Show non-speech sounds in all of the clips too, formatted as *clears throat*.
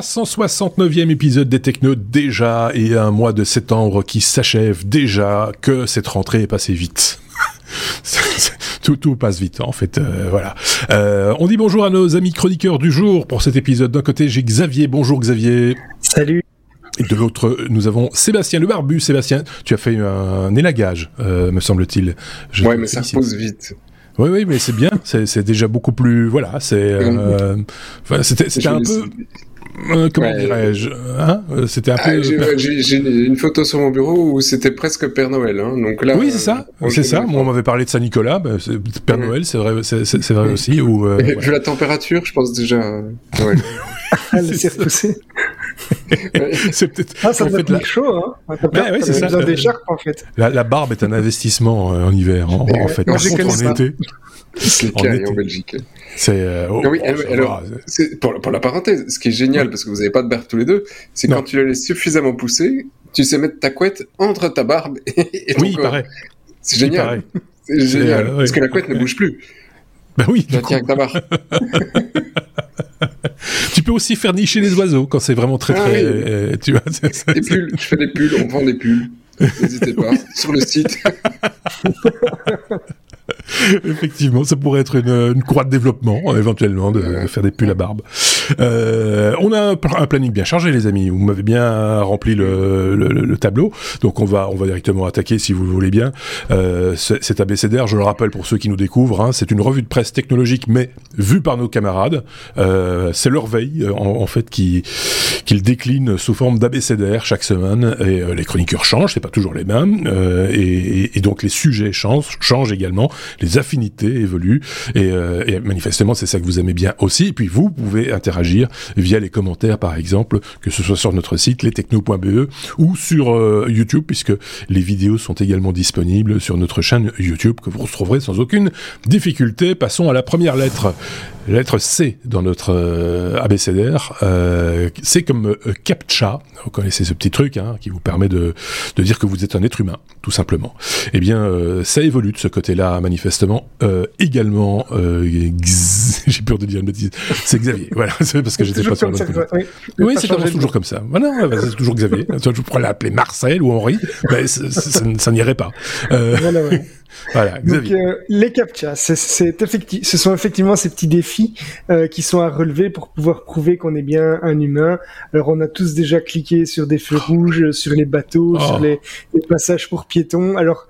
369e épisode des Technos déjà et un mois de septembre qui s'achève déjà que cette rentrée est passée vite. *laughs* tout, tout passe vite en fait. Euh, voilà. Euh, on dit bonjour à nos amis chroniqueurs du jour pour cet épisode. D'un côté, j'ai Xavier. Bonjour Xavier. Salut. Et de l'autre, nous avons Sébastien le barbu. Sébastien, tu as fait un élagage, euh, me semble-t-il. Ouais, mais ça repose vite. Oui, oui, mais c'est bien. C'est déjà beaucoup plus. Voilà, c'est. Euh, c'était un peu. Euh, comment dirais-je hein C'était un ah, peu. J'ai une photo sur mon bureau où c'était presque Père Noël. Hein, donc là. Oui, c'est ça. C'est ça. Moi, on m'avait parlé de Saint Nicolas. Ben, Père Noël, c'est vrai, c'est vrai aussi. Ou. Euh, Vu la température, je pense déjà. Ouais. Elle s'est repoussée. c'est peut-être. Ah, ça doit être la... chaud, hein. Ben, ouais, c'est ça. des en fait. La, la, barbe est un investissement euh, en hiver, en, en fait. Moi, Par contre, en été. C'est en Belgique. C'est. Euh, oh, oui, oh, alors, pour, pour, la parenthèse, ce qui est génial, parce que vous n'avez pas de barbe tous les deux, c'est quand tu la laisses suffisamment pousser, tu sais mettre ta couette entre ta barbe *laughs* et, ton oui, corps. C'est génial. *laughs* C'est génial. Euh, parce que la couette ne bouge plus. *laughs* Bah oui. Tu tiens avec ta barbe. tu peux aussi faire nicher les oiseaux quand c'est vraiment très ah très. Euh, tu vois, des pulls. Je fais des pulls. On vend des pulls. N'hésitez pas sur le site. *laughs* Effectivement, ça pourrait être une, croix de développement, éventuellement, de, faire des pulls à barbe. Euh, on a un, planning bien chargé, les amis. Vous m'avez bien rempli le, le, le, tableau, donc on va on va directement attaquer, si vous le voulez bien. Euh, cet abécédaire, je le rappelle pour ceux qui nous découvrent, hein, c'est une revue de presse technologique, mais vue par nos camarades. Euh, c'est leur veille, en, fait, qui qu'ils déclinent sous forme d'abécédaire chaque semaine. Et les chroniqueurs changent, c'est pas toujours les mêmes, et, donc les sujets changent, changent également les affinités évoluent et, et manifestement c'est ça que vous aimez bien aussi. Et puis vous pouvez interagir via les commentaires par exemple, que ce soit sur notre site lestechno.be ou sur euh, YouTube puisque les vidéos sont également disponibles sur notre chaîne YouTube que vous retrouverez sans aucune difficulté. Passons à la première lettre, lettre C dans notre euh, abécédaire. Euh, c'est comme euh, CAPTCHA. Vous connaissez ce petit truc hein, qui vous permet de, de dire que vous êtes un être humain, tout simplement. Eh bien, ça évolue de ce côté-là manifestement euh, également, euh, *laughs* j'ai peur de dire une bêtise, c'est Xavier. *laughs* Voilà, c'est parce que j'étais pas sur le Oui, oui c'est toujours comme ça. Voilà, bah, c'est toujours Xavier. *laughs* Je pourrais l'appeler Marcel ou Henri, mais ça, n'irait pas. Euh, voilà, voilà, Donc, euh, les captcha, c'est effecti ce sont effectivement ces petits défis euh, qui sont à relever pour pouvoir prouver qu'on est bien un humain. Alors, on a tous déjà cliqué sur des feux rouges, sur les bateaux, sur oh. les, les, passages pour piétons. Alors,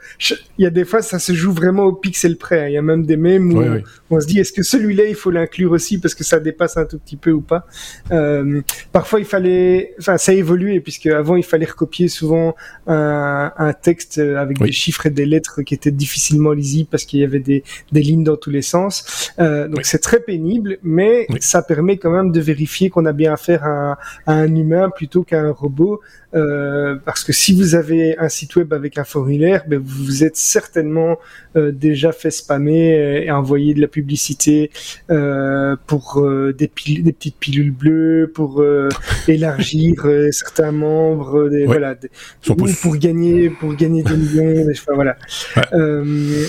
il y a des fois, ça se joue vraiment au pixel près. Hein. Il y a même des mèmes où, on se dit, est-ce que celui-là, il faut l'inclure aussi parce que ça dépasse un tout petit peu ou pas? Euh, parfois, il fallait, enfin, ça a évolué puisque avant, il fallait recopier souvent un, un texte avec des chiffres et des lettres qui étaient difficiles difficilement lisible parce qu'il y avait des, des, lignes dans tous les sens. Euh, donc c'est très pénible, mais ça permet quand même de vérifier qu'on a bien affaire à, à un humain plutôt qu'à un robot. Euh, parce que si vous avez un site web avec un formulaire, ben vous vous êtes certainement euh, déjà fait spammer et envoyer de la publicité euh, pour euh, des, des, petites pilules bleues, pour euh, élargir certains membres, des, voilà, des, ou pour gagner pour gagner des millions. Enfin, voilà. Ouais.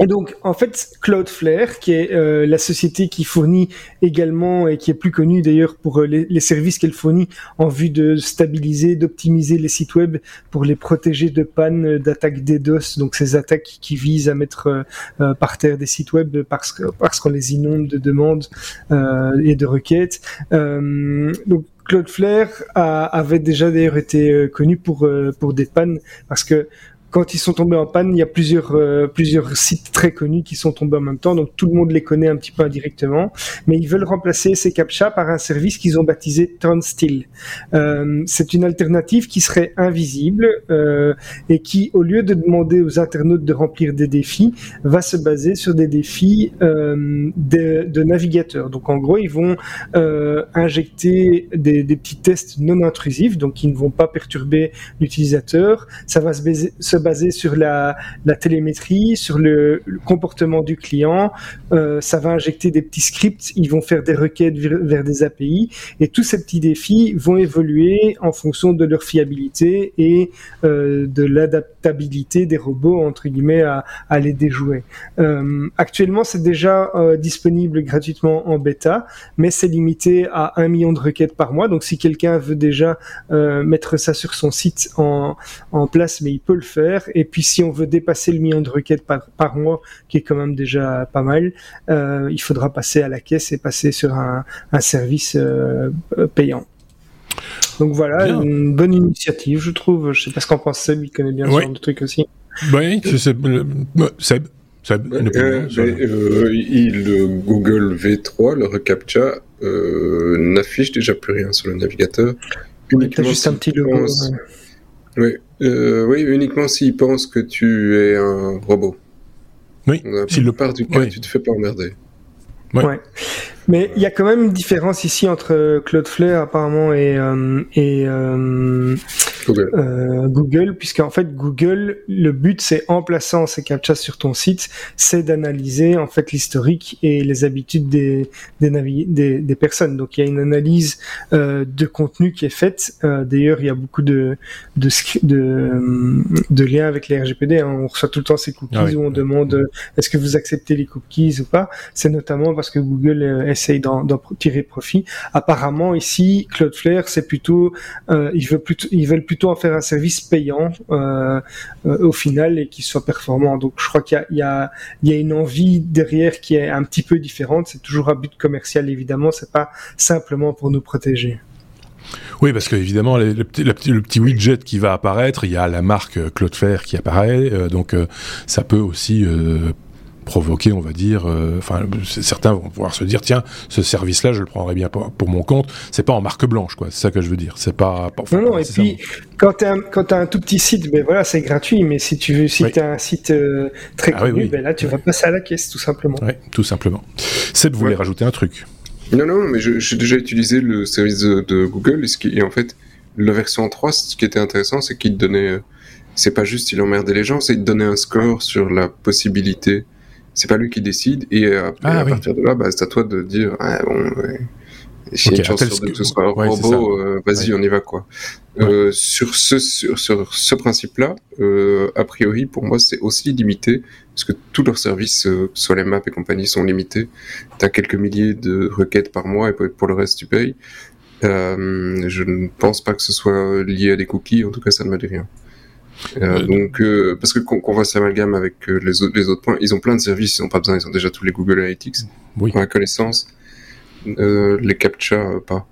Et donc, en fait, Cloudflare, qui est euh, la société qui fournit également et qui est plus connue d'ailleurs pour euh, les, les, services qu'elle fournit en vue de stabiliser, d'optimiser les sites web pour les protéger de pannes d'attaques DDoS, donc ces attaques qui visent à mettre euh, par terre des sites web parce que parce qu'on les inonde de demandes et de requêtes. donc Cloudflare a, avait déjà d'ailleurs été connu pour pour des pannes parce que quand ils sont tombés en panne, il y a plusieurs euh, plusieurs sites très connus qui sont tombés en même temps, donc tout le monde les connaît un petit peu indirectement. Mais ils veulent remplacer ces captcha par un service qu'ils ont baptisé Turnstile. Euh, c'est une alternative qui serait invisible euh, et qui, au lieu de demander aux internautes de remplir des défis, va se baser sur des défis euh, de, navigateurs. Donc en gros, ils vont injecter des, petits tests non intrusifs, donc qui ne vont pas perturber l'utilisateur. Ça va se, baser, se basé sur la, la télémétrie, sur le, comportement du client. Euh, ça va injecter des petits scripts, ils vont faire des requêtes vers, des API, et tous ces petits défis vont évoluer en fonction de leur fiabilité et euh, de l'adaptation adaptabilité des robots entre guillemets à, les déjouer. Euh, actuellement, c'est déjà euh, disponible gratuitement en bêta, mais c'est limité à un million de requêtes par mois. Donc, si quelqu'un veut déjà euh, mettre ça sur son site en, place, mais il peut le faire. Et puis, si on veut dépasser le million de requêtes par, mois, qui est quand même déjà pas mal, il faudra passer à la caisse et passer sur un, service payant. Donc voilà, une bonne initiative, je trouve. Je sais pas ce qu'en pense Seb, il connaît bien ce genre de truc aussi. Oui, Seb. Seb. Euh, euh, il, le Google V3, le reCAPTCHA, euh, n'affiche déjà plus rien sur le navigateur. Uniquement juste un petit logo. Oui, euh, oui, uniquement s'il pense que tu es un robot. Oui, s'il le part du cas, tu te fais pas emmerder. Ouais. ouais. Mais il y a quand même une différence ici entre Cloudflare apparemment et, euh, et euh, Google. Euh, Google, puisqu'en fait Google, le but c'est en plaçant ces captchas sur ton site, c'est d'analyser en fait l'historique et les habitudes des des, des, des, personnes. Donc il y a une analyse euh, de contenu qui est faite. Euh, D'ailleurs, il y a beaucoup de de, de, de liens avec les RGPD. Hein. On reçoit tout le temps ces cookies ah oui, où on demande est-ce que vous acceptez les cookies ou pas? C'est notamment parce que Google est essaye d'en tirer profit. Apparemment, ici, Cloudflare, c'est plutôt, euh, ils, veulent plutôt, ils veulent plutôt en faire un service payant euh, euh, au final et qui soit performant. Donc, je crois qu'il y, a une envie derrière qui est un petit peu différente. C'est toujours un but commercial, évidemment. C'est pas simplement pour nous protéger. Oui, parce qu'évidemment, le, le, petit, widget qui va apparaître, il y a la marque Cloudflare qui apparaît, donc ça peut aussi provoquer, on va dire, enfin, certains vont pouvoir se dire, tiens, ce service-là, je le prendrais bien pour, pour mon compte. C'est pas en marque blanche, quoi. C'est ça que je veux dire. C'est pas. pas non, non. Et puis, quand tu as, un tout petit site, ben voilà, c'est gratuit. Mais si tu veux, si oui. as un site euh, très ah, connu, oui, oui. ben là, tu vas passer à la caisse, tout simplement. Oui, tout simplement. Seb voulait ouais. rajouter un truc? Non, non, mais j'ai déjà utilisé le service de, de Google et, ce qui, et en fait, la version 3, ce qui était intéressant, c'est qu'il te donnait. C'est pas juste il emmerdait les gens, c'est il te donnait un score sur la possibilité c'est pas lui qui décide et, euh, ah, à oui. partir de là bah, c'est à toi de dire ah, bon ouais. okay, une chance sur deux que ce soit un ouais, robot euh, vas-y ouais. on y va quoi euh, sur ce sur, sur ce principe là euh, a priori pour moi c'est aussi limité parce que tous leurs services soit les maps et compagnie sont limités t'as quelques milliers de requêtes par mois et pour le reste tu payes je ne pense pas que ce soit lié à des cookies en tout cas ça ne me dit rien euh, donc, euh, parce que qu'on qu voit s'amalgame avec euh, les, autres, les autres points, ils ont plein de services, ils n'ont pas besoin, ils ont déjà tous les Google Analytics, oui. la connaissance, les CAPTCHA, pas.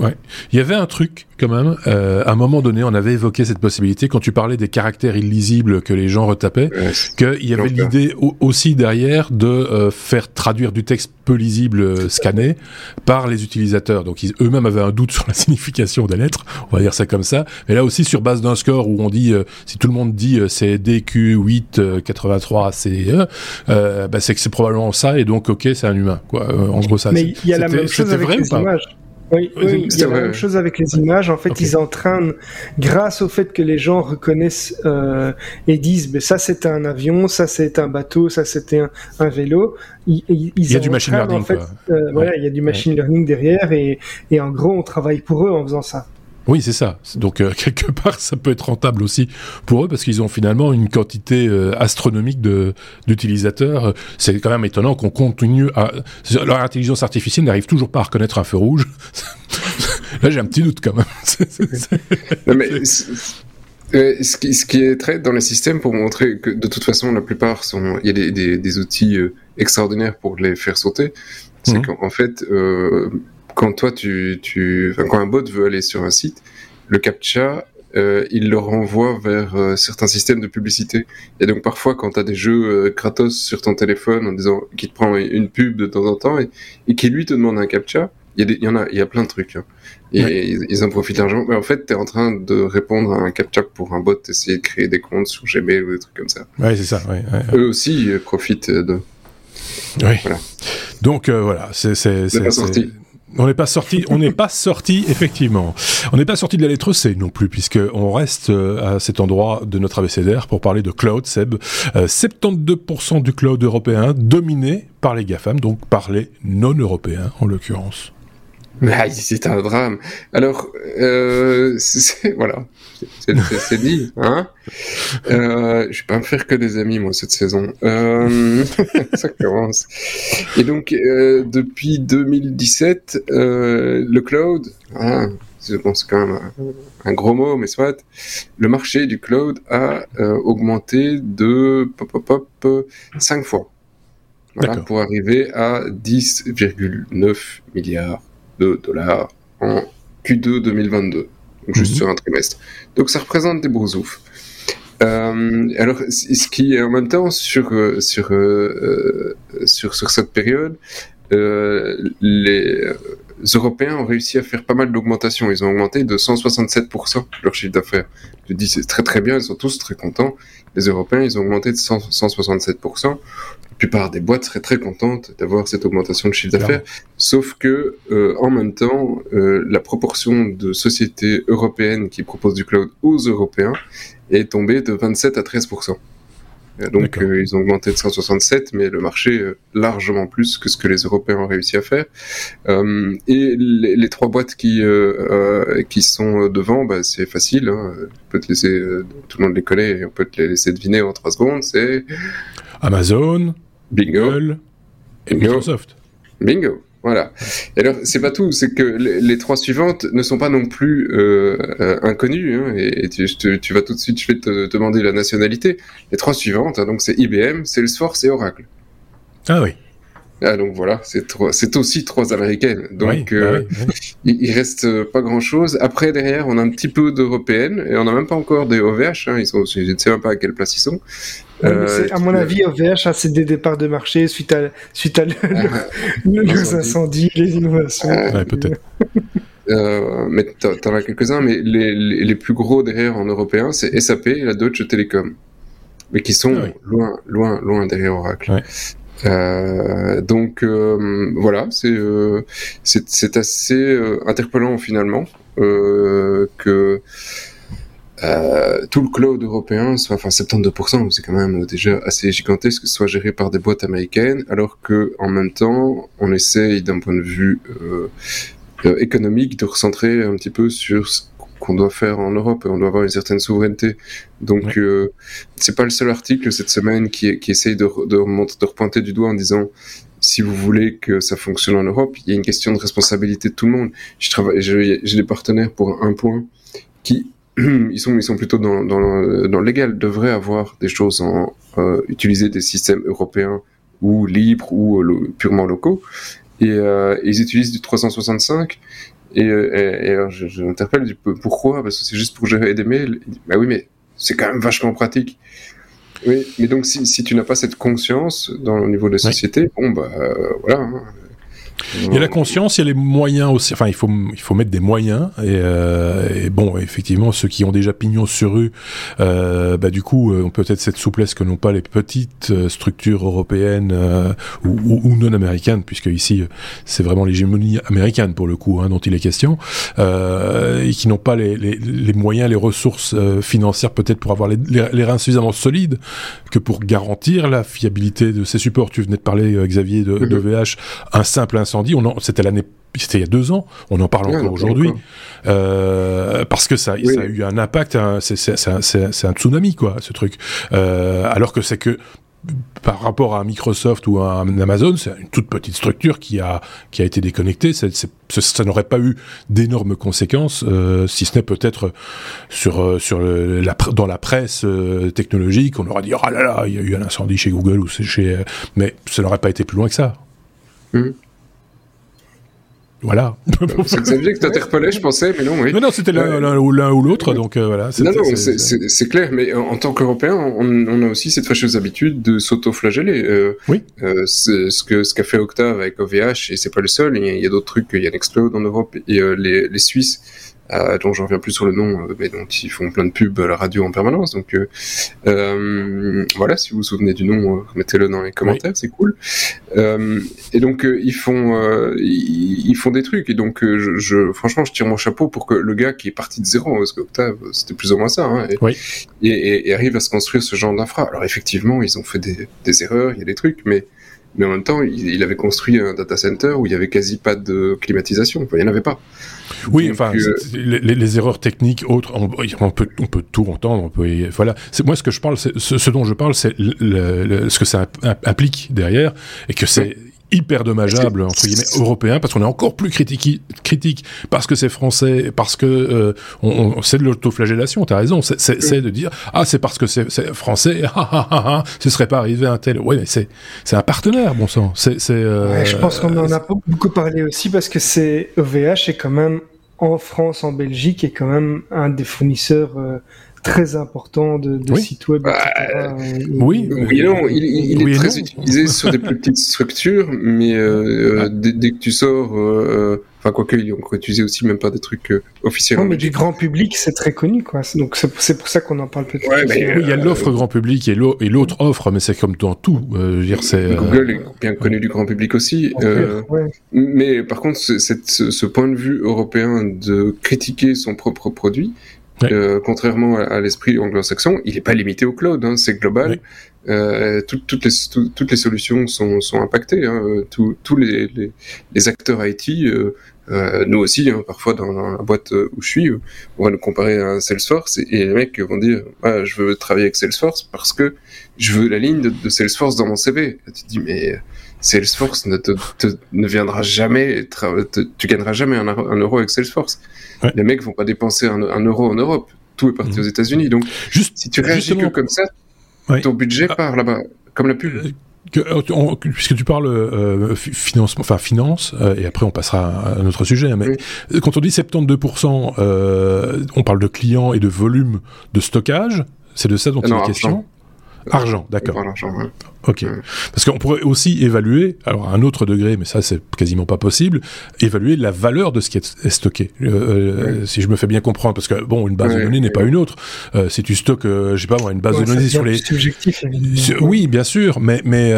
Ouais. Il y avait un truc quand même. Euh, à un moment donné, on avait évoqué cette possibilité quand tu parlais des caractères illisibles que les gens retapaient, ouais, qu'il y avait l'idée aussi derrière de euh, faire traduire du texte peu lisible euh, scanné par les utilisateurs. Donc eux-mêmes avaient un doute sur la *laughs* signification des lettres, on va dire ça comme ça. Mais là aussi sur base d'un score où on dit euh, si tout le monde dit euh, c'est DQ8 83 CE, bah, c'est que c'est probablement ça et donc ok c'est un humain quoi. en gros ça. Mais il y a la même chose avec les images. Oui, oui, il y a la même chose avec les images. En fait, okay. ils entraînent, grâce au fait que les gens reconnaissent euh, et disent, ça c'est un avion, ça c'est un bateau, ça c'était un, un, vélo. Ils, ils il y a du machine learning. En fait, euh, ouais. Voilà, il y a du machine ouais. learning derrière et, et en gros, on travaille pour eux en faisant ça. Oui, c'est ça. Donc euh, *laughs* quelque part, ça peut être rentable aussi pour eux parce qu'ils ont finalement une quantité euh, astronomique de d'utilisateurs. C'est quand même étonnant qu'on continue à leur intelligence artificielle n'arrive toujours pas à reconnaître un feu rouge. *laughs* Là, j'ai un petit doute quand même. *laughs* non, mais euh, ce, qui, ce, qui, est très dans les systèmes pour montrer que de toute façon la plupart sont il y a des, des, des outils extraordinaires pour les faire sauter. C'est mmh. qu'en fait quand toi tu, tu quand un bot veut aller sur un site, le captcha euh, il le renvoie vers euh, certains systèmes de publicité. Et donc parfois, quand tu as des jeux euh, Kratos sur ton téléphone en disant qui te prend une pub de temps en temps et, et qui lui te demande un captcha, il y, y, en a, il y a plein de trucs. Hein. Et ouais. ils, ils, en profitent largement. Mais en fait, tu es en train de répondre à un captcha pour un bot, essayer de créer des comptes sur Gmail ou des trucs comme ça. Ouais, c'est ça. Ouais, ouais, Eux aussi profitent de. Oui. Voilà. Donc voilà, c'est c'est c'est on n'est pas sorti, on n'est pas sorti effectivement. On n'est pas sorti de la lettre C non plus puisque on reste à cet endroit de notre abécédaire pour parler de cloud. Seb, euh, 72% du cloud européen dominé par les GAFAM, donc par les non-européens en l'occurrence. C'est un drame. Alors, euh, *laughs* voilà, c'est dit. Hein euh, je vais pas me faire que des amis, moi, cette saison. Euh, *laughs* ça commence. Et donc, euh, depuis 2017, euh, le cloud, hein, je pense quand même un, gros mot, mais soit, le marché du cloud a augmenté de pop, pop, pop, 5 fois. Voilà, pour arriver à 10,9 milliards de dollars en Q2 2022, donc juste mhm. sur un trimestre. Donc ça représente des beaux ouf. Euh, alors, ce qui est en même temps sur euh, sur euh, sur, sur cette période, les Européens ont réussi à faire pas mal d'augmentation. Ils ont augmenté de 167% leur chiffre d'affaires. Je dis c'est très très bien, ils sont tous très contents. Les Européens, ils ont augmenté de 167% la plupart des boîtes seraient très contentes d'avoir cette augmentation de chiffre d'affaires, sauf que euh, en même temps, euh, la proportion de sociétés européennes qui proposent du cloud aux Européens est tombée de 27 à 13 donc euh, ils ont augmenté de 167, mais le marché largement plus que ce que les Européens ont réussi à faire. et les, trois boîtes qui qui sont devant, bah, c'est facile. Hein. On peut te laisser, tout le monde les connaît, et on peut te les laisser deviner en trois secondes. C'est Amazon, Bingo. et Microsoft. Bingo. Voilà. Et alors, c'est pas tout, c'est que les, trois suivantes ne sont pas non plus euh, euh, inconnues. Hein, et, tu, vas tout de suite, je vais te, demander la nationalité. Les trois suivantes, hein, donc c'est IBM, Salesforce et Oracle. Ah oui. Ah, donc voilà, c'est aussi trois américaines. Donc bah euh, *laughs* il, reste pas grand chose. Après derrière, on a un petit peu d'européennes et on n'a même pas encore des OVH. Hein, ils sont, je ne sais même pas à quelle place ils sont. Euh, à mon avis, OVH, c'est des départs de marché suite à, suite à *laughs* les incendies, les innovations. ouais, peut-être. *laughs* Euh, mais t'en as quelques-uns, mais les, les, plus gros derrière en européen, c'est SAP et la Deutsche Telekom, mais qui sont ah loin, loin, loin derrière Oracle. Ouais. Euh, donc euh, voilà, c'est euh, c'est assez euh, interpellant finalement que tout le cloud européen, soit, enfin 72%, c'est quand même déjà assez gigantesque, soit géré par des boîtes américaines, alors que en même temps, on essaye d'un point de vue économique de recentrer un petit peu sur ce qu'on doit faire en Europe. On doit avoir une certaine souveraineté. Donc, euh, c'est pas le seul article cette semaine qui, qui essaye de, de, de repointer du doigt en disant si vous voulez que ça fonctionne en Europe, il y a une question de responsabilité de tout le monde. Je travaille, j'ai des partenaires pour un point qui *clears throat* ils sont ils sont plutôt dans dans, dans le légal devraient avoir des choses en euh, utiliser des systèmes européens ou libres ou euh, purement locaux et euh, ils utilisent du 365 et, euh, je, je m'interpelle du pourquoi? Parce que c'est juste pour gérer des mails. Bah oui, mais c'est quand même vachement pratique. Oui, mais donc si, si tu n'as pas cette conscience dans le niveau de la société, bon bah euh, voilà. Hein. Il y a la conscience, il y a les moyens aussi. Enfin, il faut il faut mettre des moyens. Et, euh, et bon, effectivement, ceux qui ont déjà pignon sur rue, euh, bah du coup, euh, ont peut-être cette souplesse que n'ont pas les petites euh, structures européennes euh, ou, ou, non américaines, puisque ici c'est vraiment l'hégémonie américaine pour le coup hein, dont il est question, et qui n'ont pas les, les, les, moyens, les ressources financières peut-être pour avoir les, les, reins suffisamment solides que pour garantir la fiabilité de ces supports. Tu venais de parler, Xavier, de, de VH, un simple incendie, on c'était l'année c'était il y a deux ans, on en parle encore aujourd'hui, euh, parce que ça, ça a eu un impact, c'est un, tsunami quoi, ce truc. Euh, alors que c'est que par rapport à Microsoft ou à Amazon, c'est une toute petite structure qui a qui a été déconnectée. ça n'aurait pas eu d'énormes conséquences, euh, si ce n'est peut-être sur sur la, dans la presse technologique, on aurait dit oh là là, il y a eu un incendie chez Google ou chez, mais ça n'aurait pas été plus loin que ça. Mmh. Voilà. *laughs* C'est Xavier que t'interpellais, je pensais, mais non, oui. Non, non, c'était l'un ou l'autre, donc euh, voilà. Non, non, c'est clair, mais en, tant qu'Européen, on, on, a aussi cette fâcheuse habitude de s'auto-flageller. Euh, oui. Euh, ce que ce qu'a fait Octave avec OVH, et c'est pas le seul, il y a, d'autres trucs, il y a Nextcloud en Europe, et les, les Suisses euh, dont j'en reviens plus sur le nom, euh, mais dont ils font plein de pubs à la radio en permanence. Donc euh, euh voilà, si vous vous souvenez du nom, mettez-le dans les commentaires, c'est cool. et donc ils font ils, font des trucs et donc je, je, franchement je tire mon chapeau pour que le gars qui est parti de zéro, parce qu'Octave c'était plus ou moins ça, hein, et, oui. et, et, arrive à se construire ce genre d'infra. Alors effectivement ils ont fait des, des erreurs, il y a des trucs, mais mais en même temps, il, avait construit un data center où il y avait quasi pas de climatisation. Il n'y en avait pas. Oui, enfin, euh, les, erreurs techniques autres, on, peut, on peut tout entendre. On peut, voilà. Moi ce que je parle, ce, ce, dont je parle, c'est ce que ça implique derrière, et que c'est hyper dommageable entre guillemets européen parce qu'on est encore plus critique critique parce que c'est français parce que euh, on, c'est de l'autoflagellation t'as raison. C'est de dire ah c'est parce que c'est français. Ah, ah, ah, ah, ce serait pas arrivé un tel ouais mais c'est c'est un partenaire bon sang. C'est euh, je pense qu'on en a beaucoup parlé aussi parce que c'est OVH est quand même en France en Belgique est quand même un des fournisseurs euh, très important de, de sites web. Bah, oui, oui, non, il, est très utilisé *laughs* sur des plus petites structures, mais euh, euh, dès, que tu sors, euh, enfin quoique ils ont utilisé aussi même pas des trucs officiels. Non, mais du grand public, c'est très connu, quoi. Donc c'est pour ça qu'on en parle peut-être. oui, il y a l'offre grand public et l'autre offre, mais c'est comme dans tout. dire, Google est bien connu du grand public aussi. Mais par contre, ce point de vue européen de critiquer son propre produit, euh, contrairement à, l'esprit anglo-saxon, il n'est pas limité au cloud, hein, c'est global. Euh, toutes, les, toutes les solutions sont, sont impactées. Hein. Tous les, les, les, acteurs IT, euh, euh, nous aussi, hein, parfois dans, la boîte où je suis, on va nous comparer à Salesforce et, les mecs vont dire ah, je veux travailler avec Salesforce parce que je veux la ligne de, de Salesforce dans mon CV. tu te dis mais Salesforce ne, te, ne viendra jamais, tu gagneras jamais un, euro avec Salesforce. Les mecs vont pas dépenser un, euro en Europe. Tout est parti mhm. aux États-Unis. Donc, Juste, si tu réagis que comme ça, ton budget ah. part là-bas, comme la pub. Euh, euh, puisque tu parles euh, financement, enfin finance, et après on passera à un autre sujet. Hein, mais quand on dit 72%, on parle de clients et de volume de stockage. C'est de ça dont il est question? Argent, d'accord. Ok. Parce qu'on pourrait aussi évaluer, alors à un autre degré, mais ça c'est quasiment pas possible, évaluer la valeur de ce qui est stocké. Euh, euh, si je me fais bien comprendre, parce que bon, une base de données n'est pas une autre. Euh, si tu stockes, je sais pas moi, une base de données sur les. Subjectif, oui, bien sûr, mais mais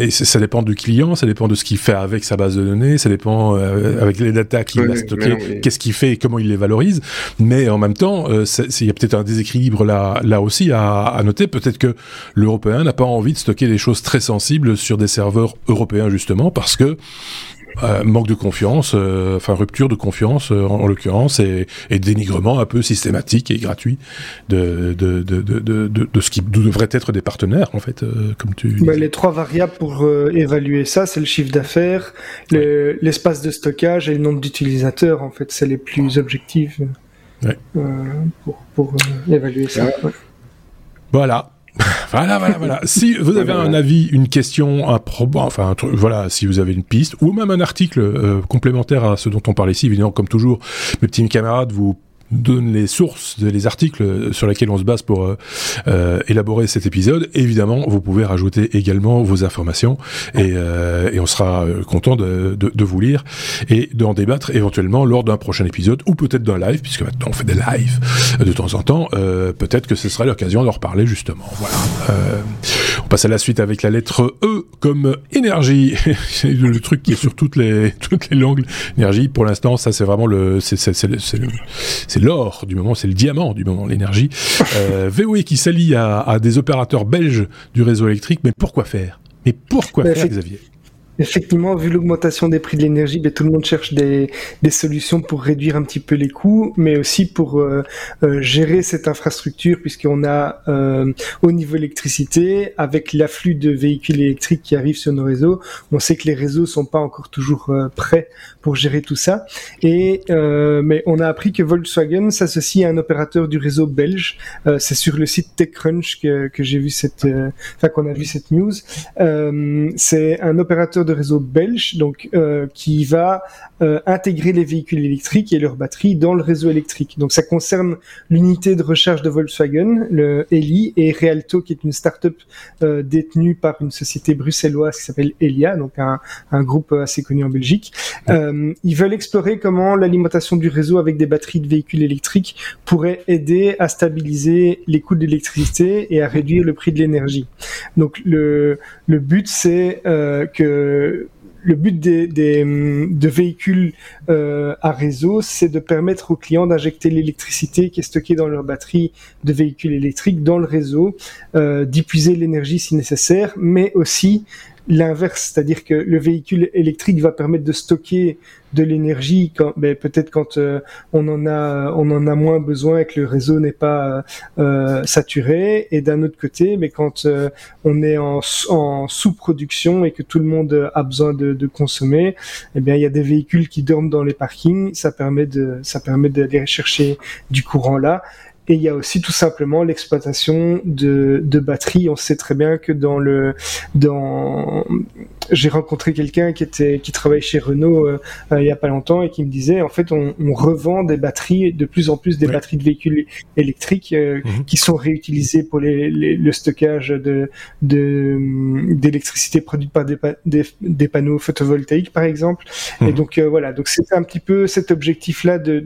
et ça dépend du client, ça dépend de ce qu'il fait avec sa base de données, ça dépend avec les data qu'il va stocker, qu'est-ce qu'il fait et comment il les valorise. Mais en même temps, il y a peut-être un déséquilibre là là aussi à, à noter. Peut-être que l'Européen n'a pas envie de stocker des choses très sensibles sur des serveurs européens justement parce que euh, manque de confiance, euh, enfin rupture de confiance euh, en, l'occurrence, et, et, dénigrement un peu systématique et gratuit de, de, de, de, de ce qui devrait être des partenaires, en fait, comme tu bah, Les trois variables pour évaluer ça, c'est le chiffre d'affaires, l'espace de stockage et le nombre d'utilisateurs, en fait, c'est les plus objectifs pour, pour évaluer ça. Voilà. *laughs* Voilà, voilà, voilà. Si vous avez un avis, une question, un problème, enfin, un truc, voilà, si vous avez une piste, ou même un article euh, complémentaire à ce dont on parle ici, évidemment, comme toujours, mes petits camarades vous donne les sources, les articles sur lesquels on se base pour euh, euh, élaborer cet épisode. évidemment, vous pouvez rajouter également vos informations et, euh, et on sera content de, de, de, vous lire et d'en débattre éventuellement lors d'un prochain épisode ou peut-être d'un live, puisque maintenant on fait des lives de temps en temps. peut-être que ce sera l'occasion d'en reparler justement. Voilà. on passe à la suite avec la lettre E comme énergie. *laughs* le truc qui est sur toutes les toutes les langues. Énergie, pour l'instant, ça c'est vraiment le c'est c'est c'est l'or du moment, c'est le diamant du moment, l'énergie. Euh, *laughs* VOE qui s'allie à, à, des opérateurs belges du réseau électrique, mais pourquoi faire? Mais pourquoi faire, Xavier? Effectivement, vu l'augmentation des prix de l'énergie, ben, tout le monde cherche des, solutions pour réduire un petit peu les coûts, mais aussi pour euh, euh, gérer cette infrastructure, puisqu'on a euh, au niveau électricité, avec l'afflux de véhicules électriques qui arrivent sur nos réseaux, on sait que les réseaux sont pas encore toujours prêts pour gérer tout ça. Et mais on a appris que Volkswagen s'associe à un opérateur du réseau belge. C'est sur le site TechCrunch que j'ai vu cette, enfin qu'on a vu cette news. C'est un opérateur de réseau belge, donc euh, qui va euh, intégrer les véhicules électriques et leurs batteries dans le réseau électrique. Donc ça concerne l'unité de recharge de Volkswagen, le Eli, et Realto, qui est une start-up euh, détenue par une société bruxelloise qui s'appelle Elia, donc un, un, groupe assez connu en Belgique. ils veulent explorer comment l'alimentation du réseau avec des batteries de véhicules électriques pourrait aider à stabiliser les coûts de l'électricité et à réduire le prix de l'énergie. Donc le, le but c'est que le but des, de véhicules euh, à réseau, c'est de permettre aux clients d'injecter l'électricité qui est stockée dans leur batterie de véhicules électriques dans le réseau, euh, d'épuiser l'énergie si nécessaire, mais aussi l'inverse, c'est-à-dire que le véhicule électrique va permettre de stocker de l'énergie quand ben, peut-être quand euh, on en a on en a moins besoin et que le réseau n'est pas euh, saturé. Et d'un autre côté mais quand euh, on est en, en sous-production et que tout le monde a besoin de, de, consommer eh bien il y a des véhicules qui dorment dans les parkings. Ça permet de ça permet d'aller chercher du courant là et il y a aussi tout simplement l'exploitation de, de batteries. On sait très bien que dans le, dans, j'ai rencontré quelqu'un qui était, qui travaille chez Renault euh, euh, il y a pas longtemps et qui me disait en fait on, on revend des batteries, de plus en plus des batteries de véhicules électriques euh, mhm. qui sont réutilisées pour les, les, le stockage de, de d'électricité produite par des, des, des, panneaux photovoltaïques par exemple. Et mhm. donc voilà, donc c'est un petit peu cet objectif là de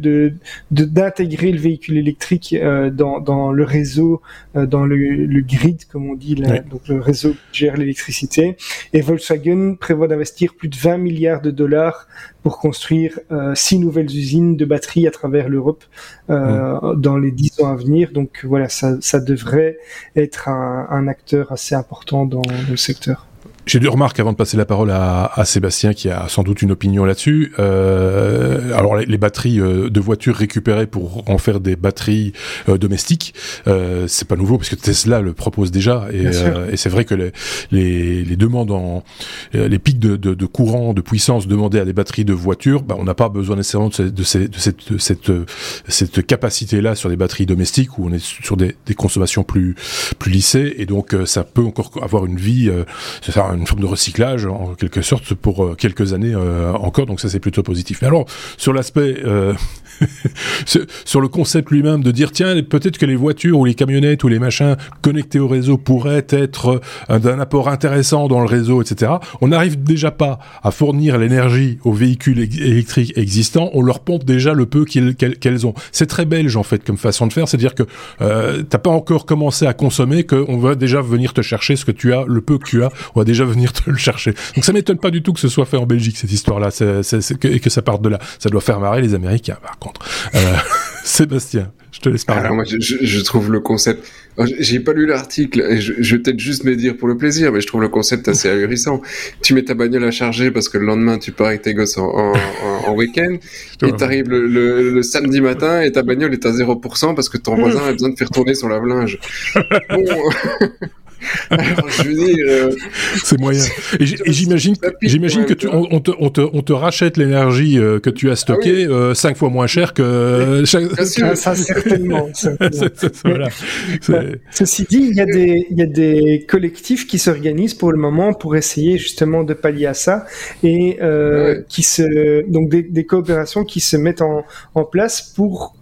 d'intégrer le véhicule électrique euh, dans, dans, le réseau, euh, dans le, le, grid, comme on dit, donc le réseau qui gère l'électricité. Et Volkswagen prévoit d'investir plus de 20 milliards de dollars pour construire euh, six nouvelles usines de batteries à travers l'Europe euh, mm. dans les dix ans à venir. Donc voilà, ça, ça devrait être un, un acteur assez important dans le secteur. J'ai deux remarques avant de passer la parole à, à, Sébastien qui a sans doute une opinion là-dessus. Euh, alors les, batteries euh, de voitures récupérées pour en faire des batteries euh, domestiques, euh, c'est pas nouveau parce que Tesla le propose déjà et, euh, et c'est vrai que les, les, les, demandes en les pics de, de, de, courant, de puissance demandés à des batteries de voitures, bah, on n'a pas besoin nécessairement de, de, cette, de cette, cette, cette capacité-là sur des batteries domestiques où on est sur des, des consommations plus plus lissées et donc ça peut encore avoir une vie. c'est ça une forme de recyclage en quelque sorte pour euh, quelques années euh, encore, donc ça c'est plutôt positif. Mais alors sur l'aspect, euh, *laughs* sur le concept lui-même de dire tiens peut-être que les voitures ou les camionnettes ou les machins connectés au réseau pourraient être d'un apport intéressant dans le réseau, etc. On n'arrive déjà pas à fournir l'énergie aux véhicules électriques existants, on leur pompe déjà le peu qu'elles ont. C'est très belge en fait comme façon de faire, c'est-à-dire que euh, t'as pas encore commencé à consommer qu'on va déjà venir te chercher ce que tu as, le peu que tu as, on va déjà venir te le chercher. Donc ça m'étonne pas du tout que ce soit fait en Belgique cette histoire-là, et que ça parte de là. Ça doit faire marrer les Américains. Euh, *laughs* Sébastien, je te laisse parler. Alors moi, je, je trouve le concept. J'ai pas lu l'article je, je, vais peut-être juste me dire pour le plaisir, mais je trouve le concept assez ahurissant. Tu mets ta bagnole à charger parce que le lendemain tu pars avec tes gosses en, en, en week-end *laughs* et t'arrives le, le, le, samedi matin et ta bagnole est à 0% parce que ton voisin a besoin de faire tourner son lave-linge. *laughs* Bon. Euh, c'est moyen. *laughs* Et j'imagine, j'imagine que tu, on, te, on, te, on te rachète l'énergie euh, que tu as stockée ah euh, cinq fois moins cher que. Ça, certainement. *laughs* voilà. Ceci dit, il y a des, il y a des collectifs qui s'organisent pour le moment pour essayer justement de pallier à ça et qui se, donc des, des, coopérations qui se mettent en, en place pour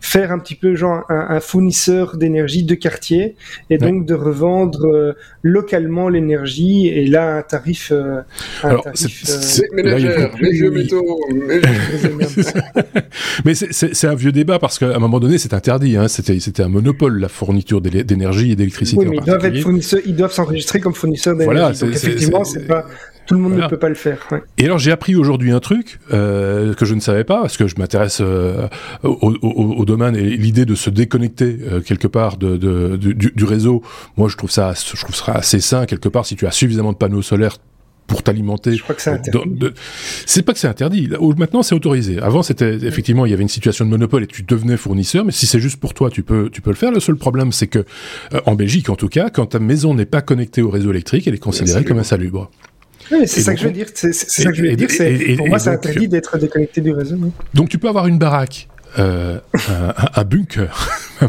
faire un petit peu genre un, un fournisseur d'énergie de quartier et donc de revendre euh, localement l'énergie et là un tarif. Euh, tarif c'est euh, les vieux métaux. *laughs* Mais c'est un vieux débat parce qu'à un moment donné c'est interdit. Hein, C'était c'était un monopole la fourniture d'énergie et d'électricité. Oui, mais ils doivent être ils doivent s'enregistrer comme fournisseurs d'énergie. Voilà, Donc effectivement c'est pas tout le monde ne peut pas le faire. Ouais. Et alors j'ai appris aujourd'hui un truc euh, que je ne savais pas parce que je m'intéresse euh, au, au, au, domaine et l'idée de se déconnecter euh, quelque part de, de, du, du, réseau. Moi je trouve ça je trouve ça assez sain quelque part si tu as suffisamment de panneaux solaires pour t'alimenter. Je crois que c'est interdit. C'est pas que c'est interdit. Maintenant, c'est autorisé. Avant, c'était effectivement, il y avait une situation de monopole et tu devenais fournisseur. Mais si c'est juste pour toi, tu peux, tu peux le faire. Le seul problème, c'est que euh, en Belgique, en tout cas, quand ta maison n'est pas connectée au réseau électrique, elle est considérée comme insalubre. Oui, c'est ça, que je veux dire. C'est ça que je veux dire. Pour moi, c'est interdit d'être déconnecté du réseau. Donc, tu peux avoir une baraque, euh, un, un, bunker. *laughs*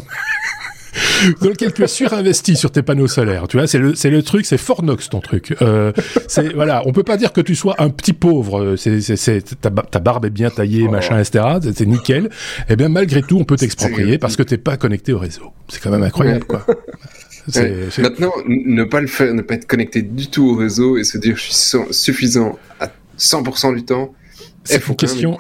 dans lequel tu as surinvesti sur tes panneaux solaires. Tu vois, c'est le, c'est le truc, c'est Fornox ton truc. Euh, c'est voilà, on peut pas dire que tu sois un petit pauvre. C'est, c'est, c'est ta, ta, barbe est bien taillée, oh. machin, etc. C'est, nickel. Et eh bien malgré tout, on peut t'exproprier parce que t'es pas connecté au réseau. C'est quand même incroyable, quoi. Maintenant, ne pas le faire, ne pas être connecté du tout au réseau et se dire je suis suffisant à 100% du temps, c'est une question.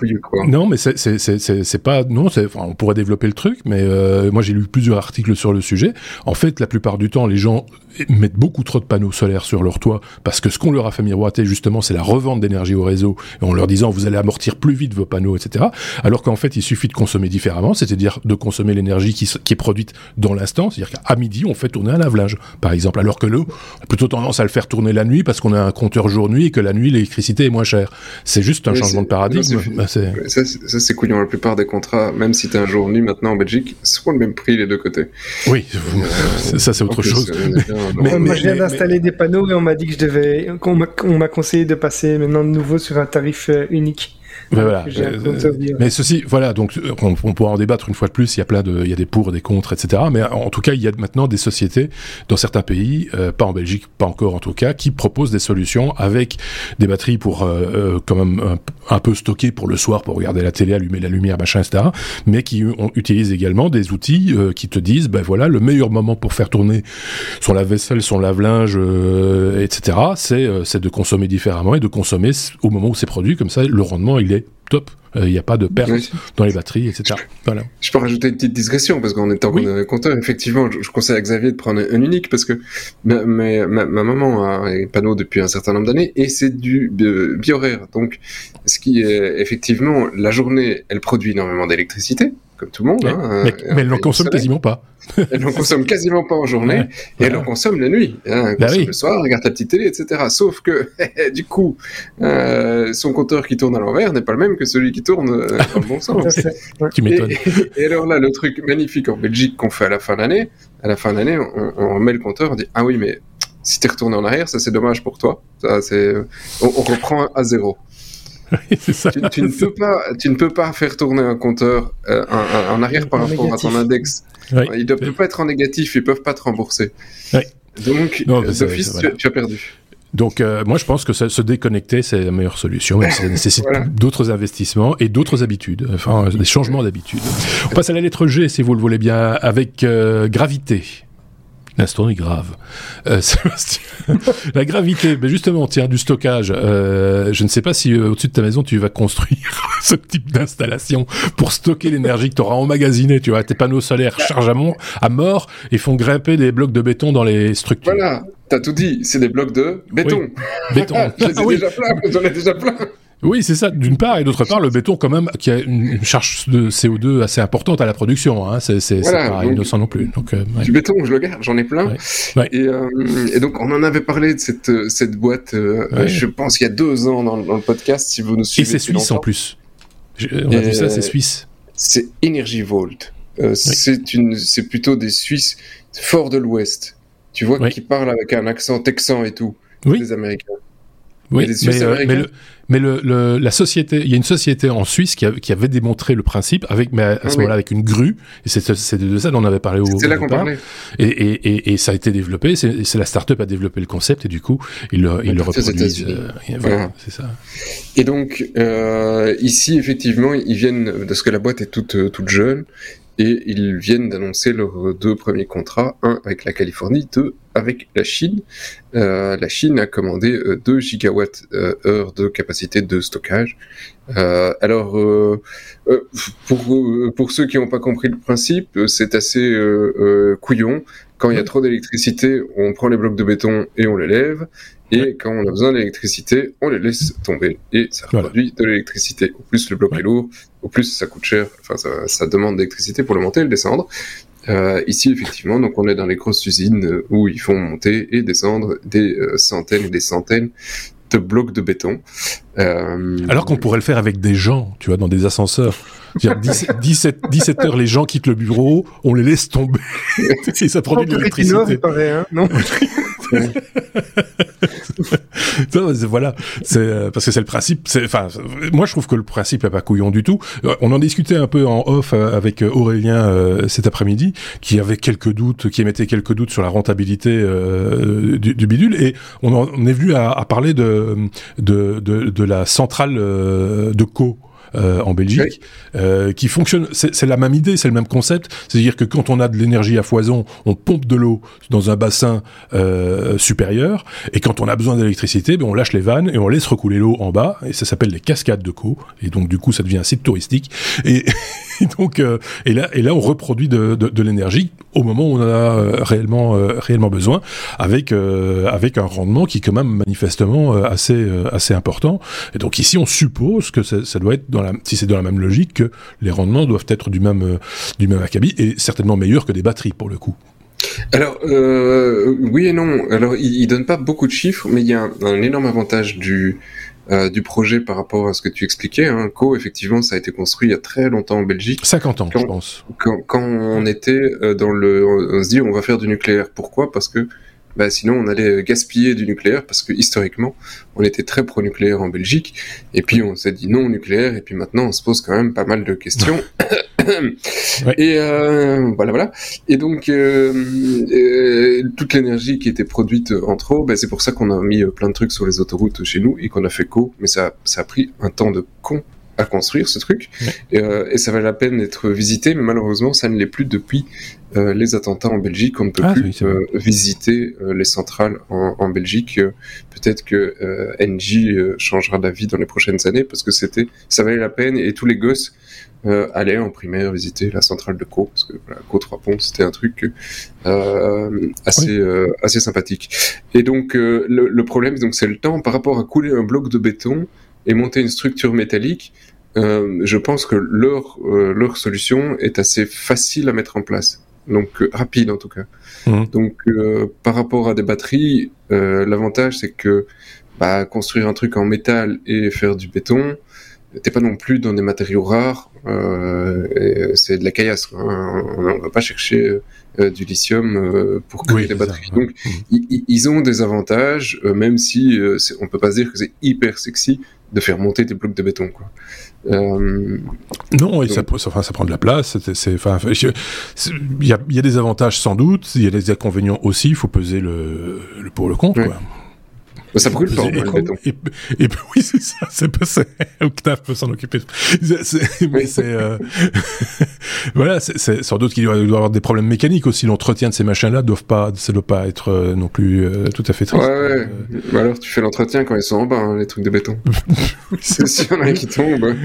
Non, mais c'est pas. Non, on pourrait développer le truc, mais euh, moi j'ai lu plusieurs articles sur le sujet. En fait, la plupart du temps, les gens mettent beaucoup trop de panneaux solaires sur leur toit parce que ce qu'on leur a fait miroiter justement, c'est la revente d'énergie au réseau en leur disant vous allez amortir plus vite vos panneaux, etc. Alors qu'en fait, il suffit de consommer différemment, c'est-à-dire de consommer l'énergie qui, qui, est produite dans l'instant, c'est-à-dire qu'à midi, on fait tourner un lave-linge, par exemple, alors que l'eau, on a plutôt tendance à le faire tourner la nuit parce qu'on a un compteur jour-nuit et que la nuit, l'électricité est moins chère. C'est juste un changement de paradigme. Bah, ça, c'est couillon. La plupart des contrats, même si tu as un jour-nuit maintenant en Belgique, sont le même prix les deux côtés. Oui, euh, *laughs* ça c'est autre chose. mais, moi, je viens d'installer des panneaux et on m'a dit que je devais, on m'a conseillé de passer maintenant de nouveau sur un tarif euh, unique. Mais voilà. Euh, mais ceci, voilà, donc on, pourra en débattre une fois de plus. Il y a plein de, il y a des pour, des contre, etc. Mais en, tout cas, il y a maintenant des sociétés dans certains pays, euh, pas en Belgique, pas encore en tout cas, qui proposent des solutions avec des batteries pour euh, quand même un, peu stocker pour le soir, pour regarder la télé, allumer la lumière, machin, etc. Mais qui utilisent également des outils qui te disent, ben voilà, le meilleur moment pour faire tourner son lave-vaisselle, son lave-linge, etc. C'est c'est de consommer différemment et de consommer au moment où c'est produit. Comme ça, le rendement il est top. Il euh, n'y a pas de perte dans les batteries, etc. Voilà. Je peux rajouter une petite digression parce qu'en étant oui. compteur, effectivement, je, conseille à Xavier de prendre un, unique parce que ma, ma, maman a un panneau depuis un certain nombre d'années et c'est du bioraire. Donc, ce qui est effectivement la journée, elle produit énormément d'électricité comme tout le monde. Hein, mais, euh, elle n'en consomme quasiment pas. *laughs* elle n'en consomme quasiment pas en journée et elle en consomme la nuit. Hein, bah le soir, regarde la petite télé, etc. Sauf que, *laughs* du coup, euh, son compteur qui tourne à l'envers n'est pas le même que celui qui tourne euh, *laughs* dans le bon sens. tu m'étonnes. Et, alors là, le truc magnifique en Belgique qu'on fait à la fin de l'année, à la fin de l'année, on, on remet le compteur, on dit ah oui, mais si t'es retourné en arrière, ça c'est dommage pour toi. Ça c'est, on, on reprend à zéro. Ça. Tu, ne peux pas, tu ne peux pas faire tourner un compteur euh, en, arrière par rapport à ton index. Ils ne doivent pas être en négatif, ils peuvent pas te rembourser. Donc, d'office, tu, as perdu. Donc, euh, moi, je pense que se déconnecter, c'est la meilleure solution. ça *laughs* nécessite d'autres investissements et d'autres habitudes, enfin, des changements d'habitude. On passe à la lettre G, si vous le voulez bien, avec euh, gravité. L'instant est grave. Euh, *laughs* la gravité, mais justement, tiens, du stockage. Euh, je ne sais pas si euh, au-dessus de ta maison, tu vas construire *laughs* ce type d'installation pour stocker l'énergie que tu auras emmagasinée. Tu vois, tes panneaux solaires chargent à, à mort et font grimper des blocs de béton dans les structures. Voilà, t'as tout dit. C'est des blocs de béton. Béton. *laughs* J'en ai, ah déjà plein. J'en ai déjà plein. Oui, c'est ça, d'une part, et d'autre part, le béton, quand même, qui a une charge de CO2 assez importante à la production, hein. c'est pas innocent non plus. Donc, euh, Du béton, je le garde, j'en ai plein. Et, euh, et, donc, on en avait parlé de cette, cette boîte, euh, je pense, il y a deux ans dans, le podcast, si vous nous suivez. Et c'est suisse en plus. on a vu ça, c'est suisse. C'est Energy Vault. C'est plutôt des Suisses forts de l'Ouest. Tu vois, qui parlent avec un accent texan et tout. Des Américains. Oui, mais, euh, mais, le, mais le, la société, il y a une société en Suisse qui, qui avait démontré le principe avec, mais à ce moment-là avec une grue. Et c'est de ça dont on avait parlé au. C'est là qu'on parlait. Et, et, et, et, ça a été développé. C'est la start-up a développé le concept et du coup ils le, ils le reproduisent. Euh, voilà, c'est ça. Et donc euh, ici effectivement ils viennent parce que la boîte est toute toute jeune et ils viennent d'annoncer leurs deux premiers contrats, un avec la Californie, deux avec la Chine. Euh, la Chine a commandé 2 euh, gigawatts euh, heure de capacité de stockage. Euh, alors, pour, pour ceux qui n'ont pas compris le principe, c'est assez couillon. Quand il y a trop d'électricité, on prend les blocs de béton et on les lève. Et quand on a besoin d'électricité, on les laisse tomber et ça produit de l'électricité. Au plus le bloc est lourd, au plus ça coûte cher. Enfin, ça, ça demande d'électricité pour le monter et le descendre. Euh, ici, effectivement, donc on est dans les grosses usines euh, où ils font monter et descendre des euh, centaines et des centaines de blocs de béton. Euh... Alors qu'on pourrait le faire avec des gens, tu vois, dans des ascenseurs. 17, 17, *laughs* heures, les gens quittent le bureau, on les laisse tomber. *laughs* et ça produit de l'électricité. Hein, non? *laughs* *laughs* voilà, c'est euh, parce que c'est le principe. Enfin, moi je trouve que le principe est pas couillon du tout. Euh, on en discutait un peu en off euh, avec Aurélien cet après-midi, qui avait quelques doutes, qui émettait quelques doutes sur la rentabilité du, du, bidule, et on, en, est venu à, à parler de de, de, de la centrale de Co en Belgique, qui fonctionne. C'est la même idée, c'est le même concept. C'est-à-dire que quand on a de l'énergie à foison, on pompe de l'eau dans un bassin supérieur, et quand on a besoin d'électricité, ben, on lâche les vannes et on laisse recouler l'eau en bas, et ça s'appelle les cascades de Co. Et donc du coup, ça devient un site touristique. Et, *laughs* donc, et là, et là, on reproduit de, de, de l'énergie au moment où on en a réellement, réellement besoin, avec avec un rendement qui est quand même manifestement assez assez important. Et donc ici, on suppose que ça, doit être dans la, si c'est dans la même logique, que les rendements doivent être du même du même acabit et certainement meilleurs que des batteries pour le coup. Alors euh, oui et non. Alors il, il, donne pas beaucoup de chiffres, mais il y a un, énorme avantage du euh, du projet par rapport à ce que tu expliquais. Hein. Co, effectivement, ça a été construit il y a très longtemps en Belgique. 50 ans, je pense. Quand, quand on était euh, dans le, on se dit on va faire du nucléaire. Pourquoi? Parce que bah, sinon on allait gaspiller du nucléaire parce que historiquement on était très pro-nucléaire en Belgique et puis on s'est dit non au nucléaire et puis maintenant on se pose quand même pas mal de questions. *coughs* Et euh, voilà, voilà. Et donc euh, euh, toute l'énergie qui était produite en trop, bah, c'est pour ça qu'on a mis plein de trucs sur les autoroutes chez nous et qu'on a fait co. Mais ça, ça a pris un temps de con à construire ce truc. Et, euh, et, ça valait la peine d'être visité mais malheureusement ça ne l'est plus depuis euh, les attentats en Belgique. On ne peut ah, plus euh, visiter les centrales en, en Belgique. Peut-être que NG changera d'avis dans les prochaines années parce que c'était ça valait la peine et tous les gosses allaient en primaire visiter la centrale de Co parce que voilà, Co trois ponts c'était un truc assez assez sympathique. Et donc le, le problème donc c'est le temps par rapport à couler un bloc de béton et monter une structure métallique, euh, je pense que leur, euh, leur solution est assez facile à mettre en place. Donc euh, rapide en tout cas. Mmh. Donc par rapport à des batteries, l'avantage c'est que bah, construire un truc en métal et faire du béton, t'es pas non plus dans des matériaux rares. c'est de la caillasse. Hein. On, ne va pas chercher du lithium pour créer des batteries. Donc mmh. ils ont des avantages, même si on peut pas se dire que c'est hyper sexy de faire monter des blocs de béton. Quoi. Euh, non, et ça, enfin, ça prend de la place. Enfin, il y a, y a, des avantages sans doute, il y a des inconvénients aussi. Il faut peser le, le pour le contre. Quoi. Ça brûle pas, et, et, et, *laughs* oui, c'est ça, c'est pas *laughs* Octave peut s'en occuper. mais *laughs* c'est, euh, voilà, c'est sans doute qu'il doit y avoir des problèmes mécaniques aussi. L'entretien de ces machins-là doivent pas, ça doit pas être euh, non plus euh, tout à fait triste. Ouais, ouais. Bah alors tu fais l'entretien quand ils sont en bas, hein, les trucs de béton. c'est si on a un qui tombe.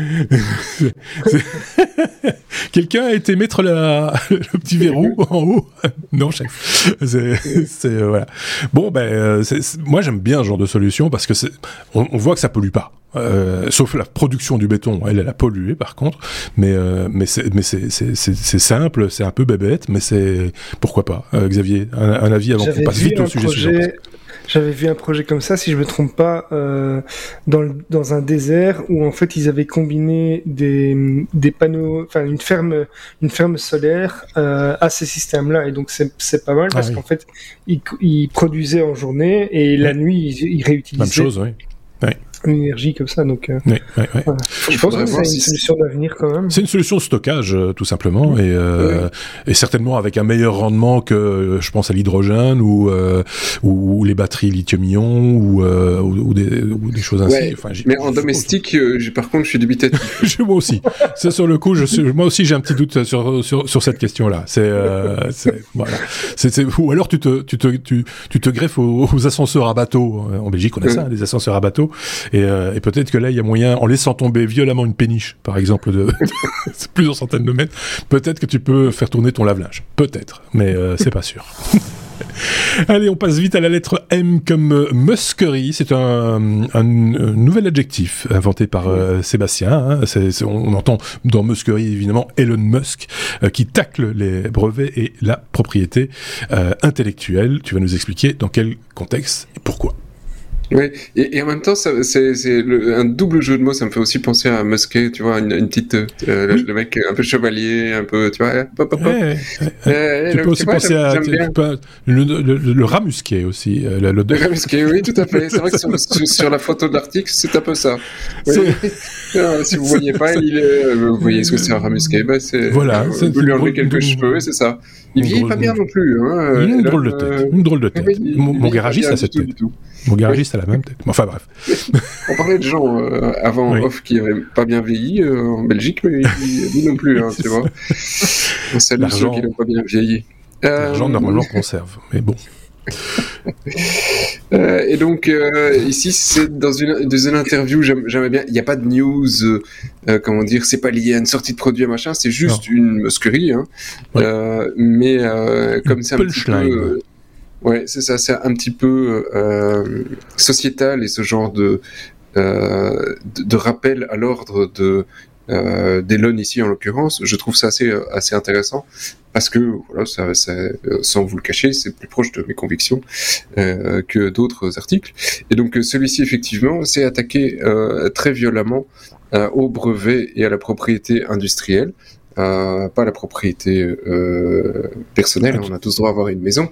Quelqu'un a été mettre la, le petit verrou en haut? Non, chef. C'est, voilà. Bon, ben, moi j'aime bien genre de solution parce que c'est, on, on, voit que ça pollue pas. Euh, sauf la production du béton, elle, elle a pollué par contre, mais euh, mais c'est mais c'est c'est simple, c'est un peu bébête, mais c'est pourquoi pas. Euh, Xavier, un, un, avis avant qu'on passe vite au sujet suivant. J'avais vu un projet comme ça, si je me trompe pas, euh, dans, le, dans un désert où en fait ils avaient combiné des, des panneaux, enfin une ferme, une ferme solaire euh, à ces systèmes-là. Et donc c'est pas mal ah parce qu'en fait ils, ils, produisaient en journée et la nuit ils, ils réutilisaient. Même chose, oui. oui énergie comme ça. Donc, euh, je pense que c'est une solution d'avenir quand même. C'est une solution de stockage, euh, tout simplement, et, euh, et, certainement avec un meilleur rendement que, je pense, à l'hydrogène ou, ou, les batteries lithium-ion ou, ou, des, ou, des, choses ainsi. Enfin, mais en domestique, par contre, je suis dubitatif. *laughs* moi aussi. C'est sur le coup, je suis, moi aussi, j'ai un petit doute sur, sur, sur cette question-là. C'est, voilà. c'est ou alors tu te, tu te, tu, tu te greffes aux, aux ascenseurs à bateau. En Belgique, on a ça, des ascenseurs à bateau. Et, euh, et peut-être que là, il y a moyen, en laissant tomber violemment une péniche, par exemple, de, *laughs* plusieurs centaines de mètres, peut-être que tu peux faire tourner ton lave-linge. Peut-être, mais euh, c'est pas sûr. *laughs* Allez, on passe vite à la lettre M comme euh, muskerie. C'est un, un, nouvel adjectif inventé par euh, Sébastien. Hein. On entend dans muskerie évidemment Elon Musk euh, qui tacle les brevets et la propriété intellectuelle. Tu vas nous expliquer dans quel contexte et pourquoi. Oui, et, et, en même temps, c'est un double jeu de mots. Ça me fait aussi penser à Musquet, tu vois, une, une petite, euh, le, mec un peu chevalier, un peu, tu vois. Pop, pop, pop. Ouais, euh, tu peux aussi penser à le, le, le, rat musqué aussi. Euh, le, le rat musqué, oui, tout à fait. C'est vrai que *laughs* sur, sur, la photo de l'article, c'est un peu ça. Oui. *laughs* si vous *laughs* voyez pas, il est, vous voyez ce que c'est un rat musqué. Ben, c'est, voilà. Vous lui enlevez quelques cheveux, c'est ça. Il vieillit pas bien non plus. Hein. Une drôle de tête. Une drôle de tête. Mon garagiste, ça, cette tête. Mon garagiste a la même tête. Enfin bref. *laughs* On parlait de gens euh, avant off qui n'avaient pas bien vieilli euh, en Belgique, mais *laughs* lui non plus, hein, tu vois. On salue ceux qui n'ont pas bien vieilli. L'argent normalement conserve, mais bon. *laughs* Euh, et donc euh, ici c'est dans une, dans une interview j'aimais bien. Il n'y a pas de news euh, comment dire c'est pas lié à une sortie de produit machin c'est juste une musquerie hein. mais comme c'est un petit peu ouais. c'est ça c'est un petit peu sociétal et ce genre de de, de rappel à l'ordre de euh, d'Elon ici en l'occurrence, je trouve ça assez assez intéressant parce que voilà, ça, ça, euh, sans vous le cacher, c'est plus proche de mes convictions euh, que d'autres articles. Et donc celui-ci effectivement s'est attaqué euh, très violemment euh, au brevet et à la propriété industrielle. Euh, pas la propriété euh, personnelle, on a tous droit à avoir une maison,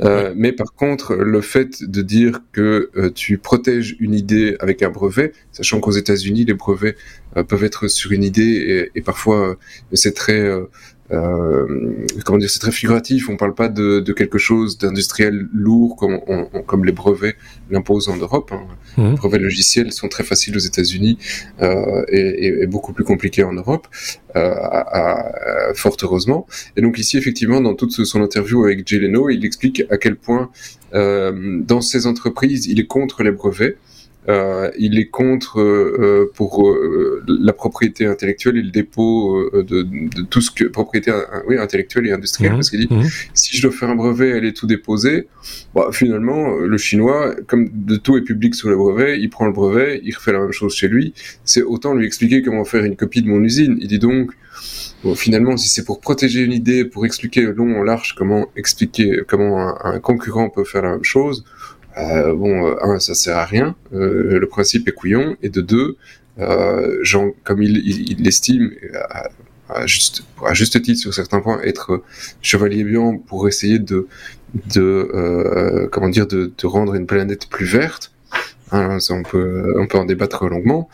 euh, mais par contre le fait de dire que euh, tu protèges une idée avec un brevet, sachant qu'aux États-Unis les brevets euh, peuvent être sur une idée et, et parfois c'est très euh, comment dire, c'est très figuratif. On parle pas de, de quelque chose d'industriel lourd comme, on, comme les brevets l'imposent en Europe. Hein. Mmh. Les brevets logiciels sont très faciles aux États-Unis euh, et, et, beaucoup plus compliqués en Europe, euh, à, à, fort heureusement. Et donc ici, effectivement, dans toute son interview avec Jay Leno, il explique à quel point euh, dans ces entreprises, il est contre les brevets. Euh, il est contre euh, euh, pour la propriété intellectuelle et le dépôt de, de, tout ce que propriété oui, intellectuelle et industrielle. Mmh, parce qu'il dit mmh. si je dois faire un brevet, elle est tout déposée. Bah, finalement, le chinois, comme de tout est public sur le brevet, il prend le brevet, il refait la même chose chez lui. C'est autant lui expliquer comment faire une copie de mon usine. Il dit donc Bon, finalement, si c'est pour protéger une idée, pour expliquer long en large comment expliquer comment un, un, concurrent peut faire la même chose, euh, bon, euh, un, ça sert à rien, euh, le principe est couillon, et de deux, Jean, comme il, l'estime, à, juste, à juste titre sur certains points, être chevalier blanc pour essayer de, comment dire, de, rendre une planète plus verte. Hein, on peut, on peut en débattre longuement.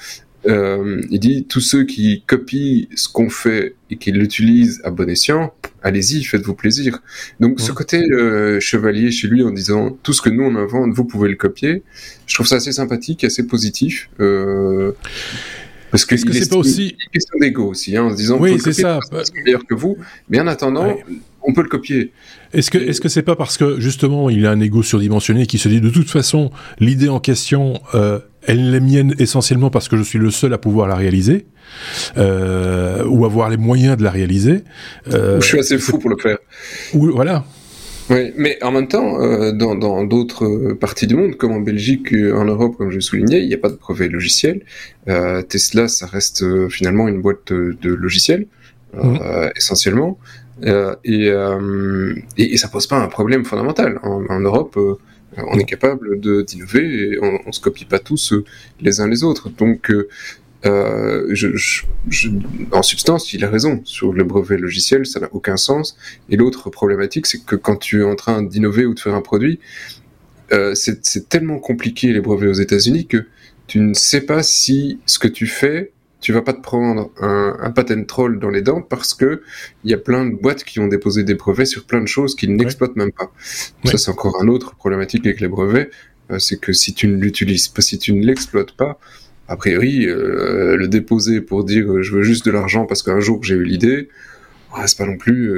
Euh, il dit tous ceux qui copient ce qu'on fait et qui l'utilisent à bon escient, allez-y, faites-vous plaisir. Donc ce côté euh, chevalier chez lui en disant tout ce que nous on invente, vous pouvez le copier, je trouve ça assez sympathique, assez positif. Euh, parce que c'est pas aussi une question d'ego aussi, hein, en se disant oui c'est ça, c'est meilleur que vous, mais en attendant. Ouais. On peut le copier. Est-ce que est-ce que c'est pas parce que justement il a un ego surdimensionné qui se dit de toute façon l'idée en question euh, elle est mienne essentiellement parce que je suis le seul à pouvoir la réaliser euh, ou avoir les moyens de la réaliser. Euh, je suis assez fou pour le faire. Ou, voilà. Oui, mais en même temps, euh, dans d'autres parties du monde, comme en Belgique, en Europe, comme je soulignais, il n'y a pas de brevet logiciel. Euh, Tesla, ça reste euh, finalement une boîte de, de logiciels, mmh. essentiellement. Et, et, et, ça pose pas un problème fondamental. En, Europe, on est capable d'innover et on, on se copie pas tous les uns les autres. Donc euh, je, je, je, en substance, il a raison. Sur le brevet logiciel, ça n'a aucun sens. Et l'autre problématique, c'est que quand tu es en train d'innover ou de faire un produit, euh, c'est tellement compliqué les brevets aux États-Unis que tu ne sais pas si ce que tu fais, tu vas pas te prendre un, un patent troll dans les dents parce que il y a plein de boîtes qui ont déposé des brevets sur plein de choses qu'ils n'exploitent même pas. Ouais. Ça, c'est encore un autre problématique avec les brevets, euh, c'est que si tu ne l'utilises pas, si tu ne l'exploites pas, a priori, euh, le déposer pour dire euh, je veux juste de l'argent parce qu'un jour j'ai eu l'idée, ouais, c'est pas non plus,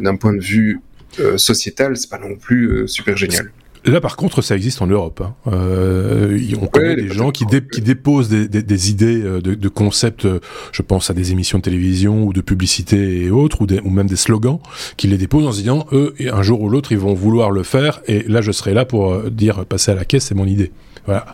d'un point de vue euh, sociétal, c'est pas non plus euh, super génial. Là, par contre, ça existe en Europe. Hein. Euh, on connaît ouais, des gens qui, dé qui déposent des, des, des idées de, de, concepts, je pense à des émissions de télévision ou de publicité et autres, ou, des, ou même des slogans, qui les déposent en se disant, eux, un jour ou l'autre, ils vont vouloir le faire, et là, je serai là pour dire, passer à la caisse, c'est mon idée. Voilà.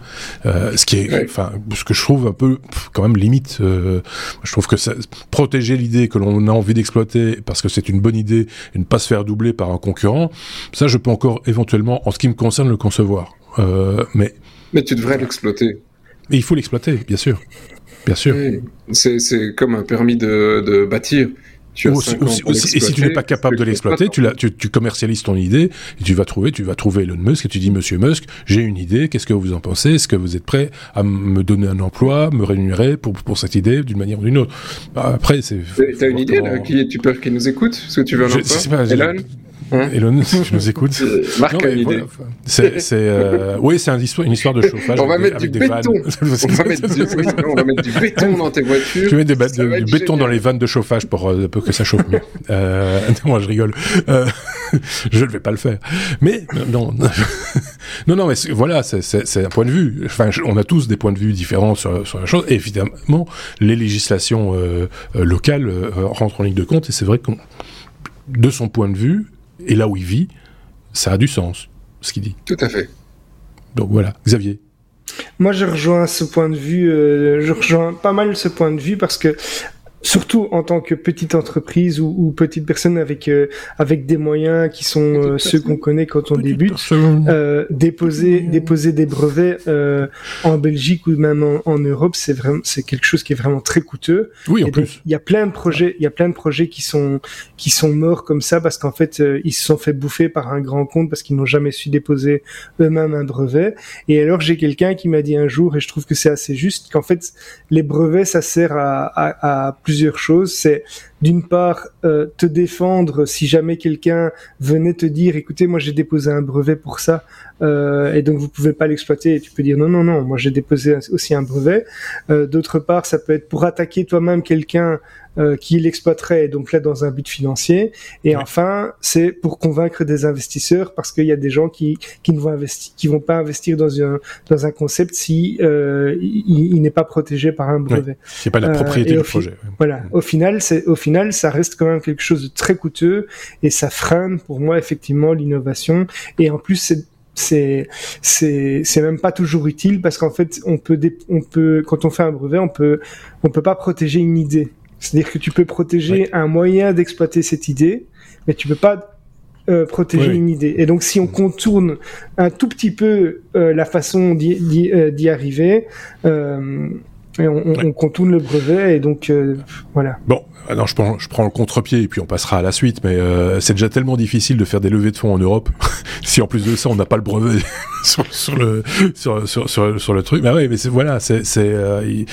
Euh, ce qui est, enfin, ce que je trouve un peu, quand même limite. Euh, je trouve que ça, protéger l'idée que l'on a envie d'exploiter parce que c'est une bonne idée et ne pas se faire doubler par un concurrent, ça, je peux encore éventuellement, en ce qui me concerne, le concevoir. Euh, mais. Mais tu devrais l'exploiter. Il faut l'exploiter, bien sûr. Bien sûr. Oui. C'est comme un permis de, de bâtir. Tu ou, ou, et si tu n'es pas capable de l'exploiter, tu, tu, tu, commercialises ton idée et tu vas trouver, tu vas trouver Elon Musk et tu dis Monsieur Musk, j'ai une idée, qu'est-ce que vous en pensez? Est-ce que vous êtes prêt à me donner un emploi, me rémunérer pour, pour cette idée d'une manière ou d'une autre? Bah, Après, c'est. T'as une idée là qui, Tu peux qui nous écoute Est-ce que tu veux un emploi? pas, Elon? Hein Elon, *laughs* si tu nous écoutes. Marc Non, a une idée. c'est, c'est, euh, oui, c'est histoire- une histoire de chauffage. On va *laughs* mettre du béton. On va, mettre du, béton dans tes voitures. Je mets des ba- du béton dans les vannes de chauffage pour, euh, que ça chauffe mieux. *laughs* euh, non, moi je rigole. Euh, je ne vais pas le faire. Mais non, non, non, mais c'est- voilà, c'est- c'est c'est un point de vue. Enfin, je- on a tous des points de vue différents sur, sur la chose. Et évidemment, les législations euh, euh, locales euh, rentrent en ligne de compte. Et c'est vrai que de son point de vue et là où il vit, ça a du sens ce qu'il dit. Tout à fait. Donc voilà, Xavier. Moi, je rejoins ce point de vue. euh, je rejoins pas mal ce point de vue parce que surtout en tant que petite entreprise ou, ou petite personne avec euh, avec des moyens qui sont euh, ceux qu'on connaît quand on débute. Euh, déposer déposer des brevets euh, en Belgique ou même en, en Europe, c'est vraiment c'est quelque chose qui est vraiment très coûteux. Oui, en Et plus. il y a plein de projets, il y a plein de projets qui sont qui sont morts comme ça parce qu'en fait euh, ils se sont fait bouffer par un grand compte parce qu'ils n'ont jamais su déposer eux-mêmes un brevet. Et alors j'ai quelqu'un qui m'a dit un jour et je trouve que c'est assez juste qu'en fait les brevets ça sert à, à, à plusieurs choses. C'est d'une part euh, te défendre si jamais quelqu'un venait te dire écoutez moi j'ai déposé un brevet pour ça euh, et donc vous pouvez pas l'exploiter et tu peux dire non non non moi j'ai déposé aussi un brevet euh, d'autre part ça peut être pour attaquer toi-même quelqu'un euh, qui l'exploiterait donc là dans un but financier et Ouais. enfin c'est pour convaincre des investisseurs parce qu'il y a des gens qui qui ne vont investir qui vont pas investir dans un dans un concept si euh, il, il n'est pas protégé par un brevet C'est pas la Euh, propriété du projet. voilà. Au final, c'est au final, ça reste quand même quelque chose de très coûteux et ça freine pour moi effectivement l'innovation. Et en plus, c'est c'est c'est c'est même pas toujours utile parce qu'en fait, on peut on peut quand on fait un brevet, on peut on peut pas protéger une idée. C'est-à-dire que tu peux protéger un moyen d'exploiter cette idée, mais tu peux pas euh, protéger Oui, une idée. Et donc, si on contourne un tout petit peu euh, la façon d'y- euh, d'y arriver, euh, et on, on- Ouais. on contourne le brevet et donc euh, voilà. Bon, ah non, je prends, je prends le contre-pied et puis on passera à la suite, mais euh, c'est déjà tellement difficile de faire des levées de fonds en Europe. *laughs* si en plus de ça, on n'a pas le brevet *laughs* sur, sur le sur, sur, sur, le truc, bah ouais, mais c'est voilà, c'est c'est euh, il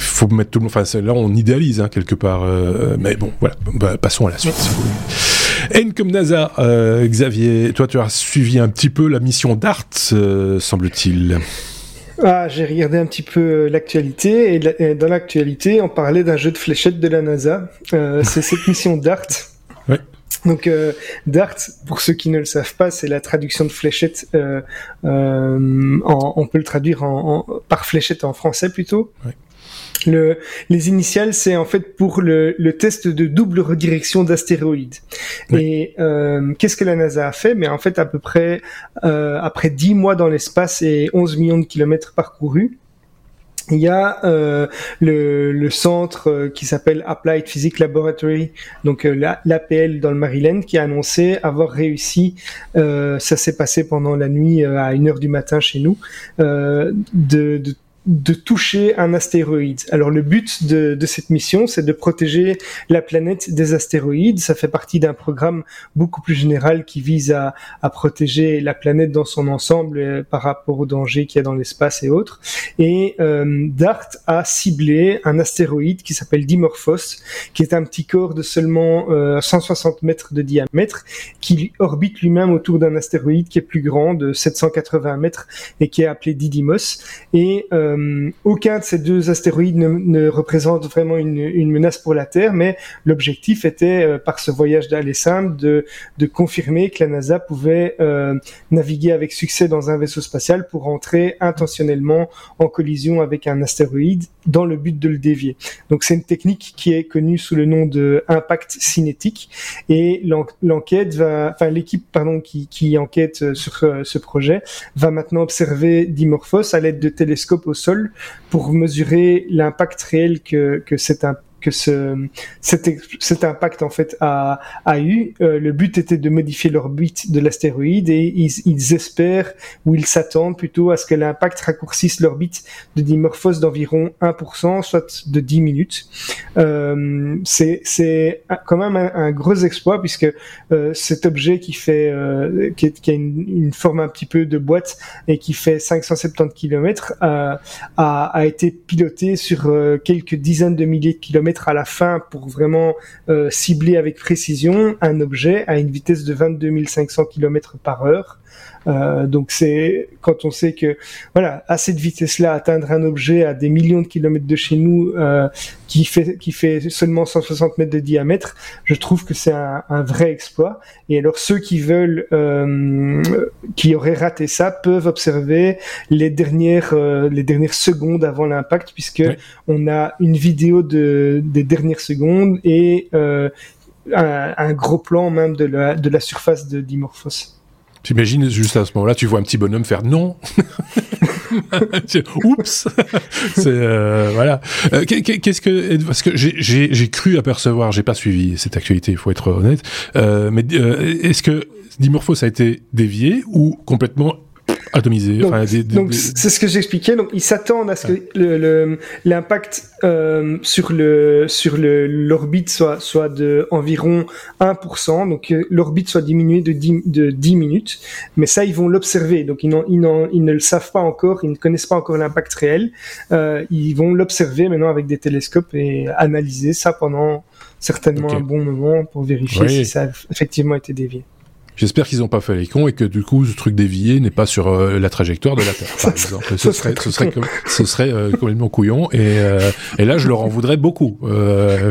faut mettre tout le monde. Enfin, là, on idéalise hein, quelque part, euh, mais bon, voilà. Bah, passons à la suite. si vous voulez. N comme NASA, euh, Xavier, toi, tu as suivi un petit peu la mission DART, euh, semble-t-il. Ah, j'ai regardé un petit peu euh, l'actualité et, la- et dans l'actualité, on parlait d'un jeu de fléchettes de la NASA. Euh, *laughs* c'est cette mission DART. Ouais. Donc euh, DART, pour ceux qui ne le savent pas, c'est la traduction de fléchette. Euh, euh, en- on peut le traduire en, en- par fléchette en français plutôt. Ouais. Le, les initiales, c'est en fait pour le, le test de double redirection d'astéroïdes. Oui. Et euh, qu'est-ce que la NASA a fait? Mais en fait, à peu près euh, après 10 mois dans l'espace et 11 millions de kilomètres parcourus, il y a euh, le, le centre euh, qui s'appelle Applied Physics Laboratory, donc euh, la- l'APL dans le Maryland, qui a annoncé avoir réussi, euh, ça s'est passé pendant la nuit euh, à 1h du matin chez nous, euh, de, de de toucher un astéroïde. Alors le but de, cette mission, c'est de protéger la planète des astéroïdes. Ça fait partie d'un programme beaucoup plus général qui vise à, protéger la planète dans son ensemble euh, par rapport aux dangers qu'il y a dans l'espace et autres. Et euh, DART a ciblé un astéroïde qui s'appelle Dimorphos, qui est un petit corps de seulement euh, 160 mètres de diamètre, qui orbite lui-même autour d'un astéroïde qui est plus grand, de 780 mètres, et qui est appelé Didymos. Et euh, aucun de ces deux astéroïdes ne, représente vraiment une, menace pour la Terre, mais l'objectif était, euh, par ce voyage d'aller simple, de, confirmer que la NASA pouvait euh, naviguer avec succès dans un vaisseau spatial pour entrer intentionnellement en collision avec un astéroïde dans le but de le dévier. Donc c'est une technique qui est connue sous le nom de impact cinétique et l'en- l'enquête enfin l'équipe pardon qui, enquête euh, sur euh, ce projet va maintenant observer Dimorphos à l'aide de télescopes pour mesurer l'impact réel que que cet im- que ce, cet, impact en fait a, eu. Euh, le but était de modifier l'orbite de l'astéroïde et ils, espèrent ou ils s'attendent plutôt à ce que l'impact raccourcisse l'orbite de Dimorphos d'environ 1%, soit de 10 minutes. Euh, c'est quand même un, gros exploit puisque euh, cet objet qui fait euh, qui, a une, forme un petit peu de boîte et qui fait 570 km a, a été piloté sur quelques dizaines de milliers de kilomètres à la fin pour vraiment cibler avec précision un objet à une vitesse de 22 500 km par heure. Euh, donc c'est quand on sait que voilà à cette vitesse-là atteindre un objet à des millions de kilomètres de chez nous euh, qui fait qui fait seulement 160 mètres de diamètre, je trouve que c'est un, un, vrai exploit. Et alors ceux qui veulent euh, qui auraient raté ça peuvent observer les dernières euh, les dernières secondes avant l'impact puisque on a une vidéo de des dernières secondes et euh, un, un, gros plan même de la, de la surface de Dimorphos. T'imagines juste à ce moment-là, tu vois un petit bonhomme faire non. *laughs* Oups. c'est euh, voilà. Euh, qu'est-ce que parce que j'ai cru apercevoir, j'ai pas suivi cette actualité, il faut être honnête. Euh, mais est-ce que Dimorphos a été dévié ou complètement atomisé. Donc, c'est ce que j'expliquais. Donc ils s'attendent à ce que l'impact euh, sur le sur le l'orbite soit soit de environ 1%. Donc euh, l'orbite soit diminuée de 10, de 10 minutes. Mais ça ils vont l'observer. Donc ils, ils, ils ne le savent pas encore. Ils ne connaissent pas encore l'impact réel. Euh, ils vont l'observer maintenant avec des télescopes et analyser ça pendant certainement un bon moment pour vérifier si ça a effectivement été dévié. J'espère qu'ils n'ont pas fait les cons et que du coup ce truc dévié n'est pas sur euh, la trajectoire de la Terre, par *laughs* exemple. Ce serait, ce serait, ce serait euh, complètement couillon et, euh, et là je leur en voudrais beaucoup. Euh,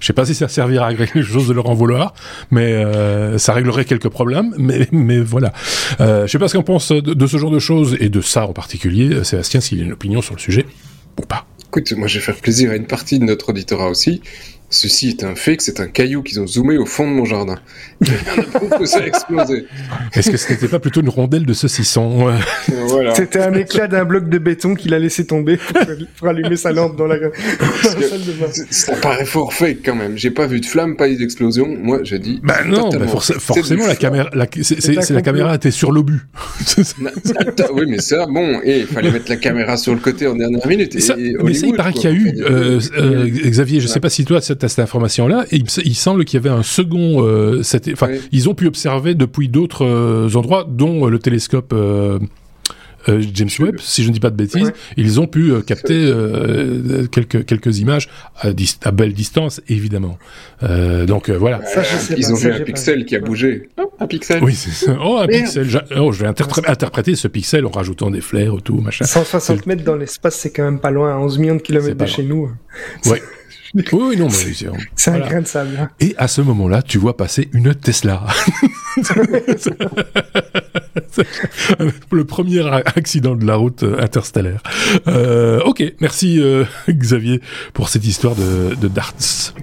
je sais pas si ça servira à quelque chose de leur en vouloir, mais ça réglerait quelques problèmes. Mais, mais voilà. je sais pas ce qu'on pense de, de, ce genre de choses et de ça en particulier. Sébastien, s'il a une opinion sur le sujet ou pas. Écoute, moi je vais faire plaisir à une partie de notre auditorat aussi. Ceci est un fake, c'est un caillou qu'ils ont zoomé au fond de mon jardin. *laughs* ça a explosé. Est-ce que ce n'était pas plutôt une rondelle de saucisson voilà. C'était un éclat d'un bloc de béton qu'il a laissé tomber pour *laughs* allumer sa lampe dans la, salle de bain. Ça paraît fort fake quand même. J'ai pas vu de flamme, pas eu d'explosion. Moi, j'ai dit. Bah non, bah forcément la caméra, c'est la caméra était sur l'obus. *laughs* oui, mais ça, bon, et il fallait mettre la caméra sur le côté en dernière minute. Et, mais ça, il paraît qu'il y a eu, euh, euh, Xavier, je sais pas si toi, à cette information-là, et il, semble qu'il y avait un second. Euh, enfin, ils ont pu observer depuis d'autres euh, endroits, dont euh, le télescope. James Webb, si je ne dis pas de bêtises, ils ont pu capter quelques quelques images à, à, belle distance, évidemment. donc voilà. ils ont vu un pixel qui a bougé. Oh, un pixel. Oui, c'est ça. Oh, un pixel. Oh, je vais interpréter ce pixel en rajoutant des flares ou tout, machin. 160 mètres dans l'espace, c'est quand même pas loin. 11 millions de kilomètres de chez nous. Ouais. *laughs* *laughs* Oui, non, mais c'est un grain de sable. Hein. Et à ce moment-là, tu vois passer une Tesla. *laughs* le premier accident de la route euh, interstellaire. Euh, ok, merci euh, *laughs* Xavier pour cette histoire de, de darts.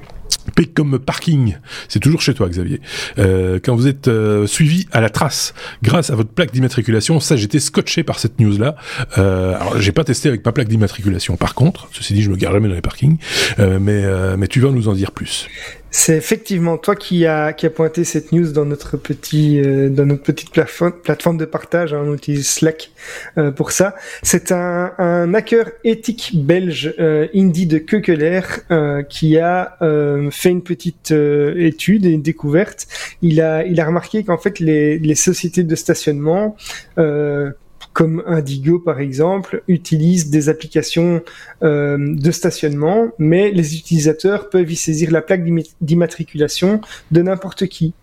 P comme parking. C'est toujours chez toi, Xavier. Euh, quand vous êtes euh, suivi à la trace grâce à votre plaque d'immatriculation, ça, j'étais scotché par cette news-là. Euh, alors, j'ai pas testé avec ma plaque d'immatriculation. Par contre, ceci dit, je me gare jamais dans les parkings. Euh, mais, euh, mais tu vas nous en dire plus. C'est effectivement toi qui a qui a pointé cette news dans notre petit euh, dans notre petite plateforme plateforme de partage. Hein, on utilise Slack euh, pour ça. C'est un, un hacker éthique belge euh, Indy de Keukeler euh, qui a fait une petite étude et une découverte. Il a il a remarqué qu'en fait les les sociétés de stationnement comme Indigo par exemple, utilisent des applications euh, de stationnement, mais les utilisateurs peuvent y saisir la plaque d'immatriculation de n'importe qui.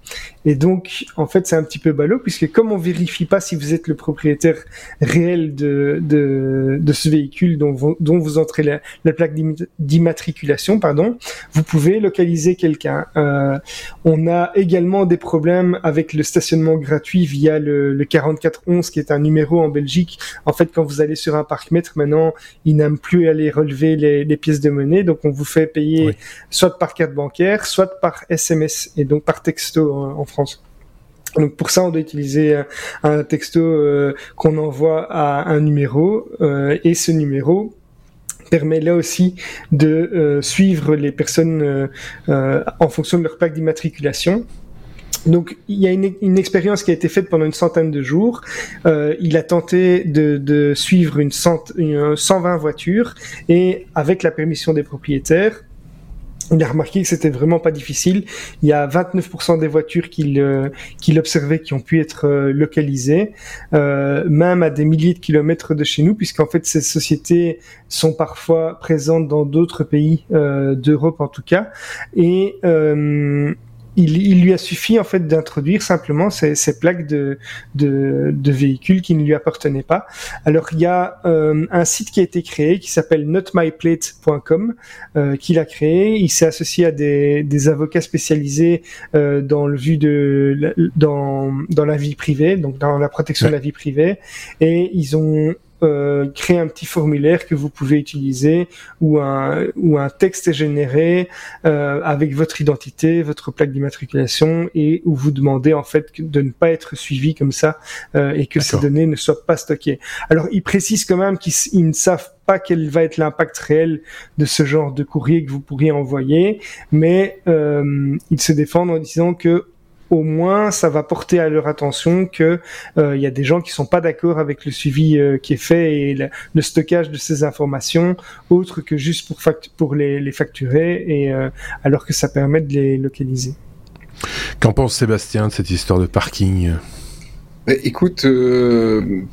Et donc, en fait, c'est un petit peu ballot, puisque comme on vérifie pas si vous êtes le propriétaire réel de, de, de ce véhicule dont vous, dont vous entrez la, la plaque d'immatriculation, pardon, vous pouvez localiser quelqu'un. Euh, on a également des problèmes avec le stationnement gratuit via le, le 4411, qui est un numéro en Belgique. En fait, quand vous allez sur un parc-mètre, maintenant, il n'aime plus aller relever les, les, pièces de monnaie, donc on vous fait payer soit par carte bancaire, soit par SMS, et donc par texto en, France. Donc pour ça, on doit utiliser un, texto euh, qu'on envoie à un numéro euh, et ce numéro permet là aussi de euh, suivre les personnes en fonction de leur plaque d'immatriculation. Donc il y a une, une, expérience qui a été faite pendant une centaine de jours. il a tenté de, de suivre une, cent, une 120 voitures et avec la permission des propriétaires, il a remarqué que c'était vraiment pas difficile. Il y a 29% des voitures qu'il euh, qu'il observait qui ont pu être euh, localisées, euh, même à des milliers de kilomètres de chez nous, puisqu'en fait ces sociétés sont parfois présentes dans d'autres pays euh, d'Europe en tout cas. Et il, lui a suffi en fait d'introduire simplement ces, plaques de, de, véhicules qui ne lui appartenaient pas. Alors il y a euh, un site qui a été créé qui s'appelle notmyplate.com euh, qu'il a créé. Il s'est associé à des, des avocats spécialisés euh, dans le vue de dans dans la vie privée, donc dans la protection de la vie privée, et ils ont euh, créer un petit formulaire que vous pouvez utiliser où un, où un texte est généré euh, avec votre identité, votre plaque d'immatriculation et où vous demandez en fait de ne pas être suivi comme ça euh, et que ces données ne soient pas stockées. Alors ils précisent quand même qu'ils ne savent pas quel va être l'impact réel de ce genre de courrier que vous pourriez envoyer, mais euh, ils se défendent en disant que au moins ça va porter à leur attention que euh, il y a des gens qui sont pas d'accord avec le suivi euh, qui est fait et le, stockage de ces informations autre que juste pour pour les, facturer et euh, alors que ça permet de les localiser. Qu'en pense Sébastien de cette histoire de parking? Écoute,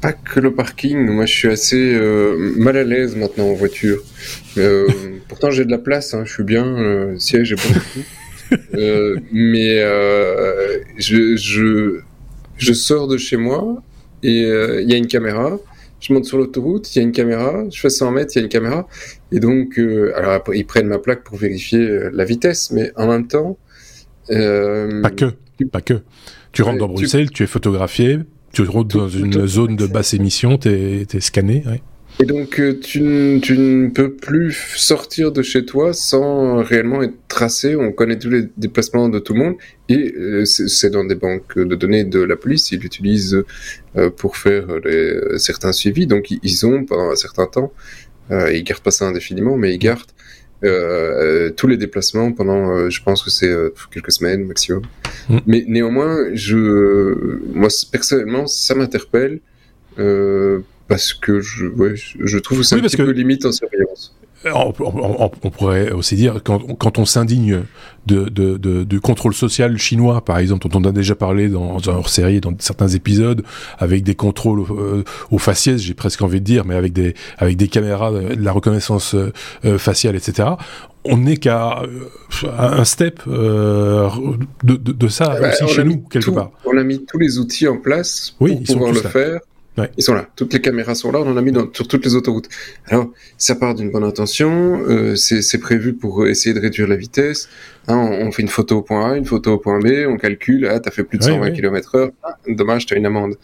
pas que le parking, moi je suis assez mal à l'aise maintenant en voiture. *laughs* pourtant j'ai de la place, hein, je suis bien, le siège est bon. Euh, mais euh, je, je, je, sors de chez moi et euh, il y a une caméra. Je monte sur l'autoroute, il y a une caméra. Je fais 100 mètres, il y a une caméra. Et donc, alors après, ils prennent ma plaque pour vérifier la vitesse, mais en même temps. pas que, pas que. Tu rentres dans Bruxelles, tu es photographié, tu rentres dans une zone de basse émission, tu es, es, scanné. Ouais. Et donc, euh, tu, tu, ne peux plus sortir de chez toi sans réellement être tracé. On connaît tous les déplacements de tout le monde. Et euh, c'est dans des banques de données de la police. Ils l'utilisent euh, pour faire les, certains suivis. Donc, ils ont, pendant un certain temps, ils gardent pas ça indéfiniment, mais ils gardent tous les déplacements pendant, je pense que c'est quelques semaines maximum. Mm. Mais néanmoins, je, moi, personnellement, ça m'interpelle. Euh, parce que je, ouais, je trouve que c'est un petit peu limite en surveillance. On, on, pourrait aussi dire quand, quand on s'indigne de, de, de, du contrôle social chinois, par exemple, dont on a déjà parlé dans un hors-série, dans certains épisodes, avec des contrôles euh, au faciès, j'ai presque envie de dire, mais avec des avec des caméras, de la reconnaissance euh, faciale, etc. On n'est qu'à euh, un step de, de, ça bah, aussi chez nous quelque part. On a mis tous les outils en place pour pouvoir le faire. Ils sont là. Toutes les caméras sont là. On en a mis dans, sur toutes les autoroutes. Alors, ça part d'une bonne intention. Euh, c'est prévu pour essayer de réduire la vitesse. Hein, on, fait une photo au point A, une photo au point B. On calcule. Ah, t'as fait plus de 120 km heure. Ah, dommage, t'as une amende.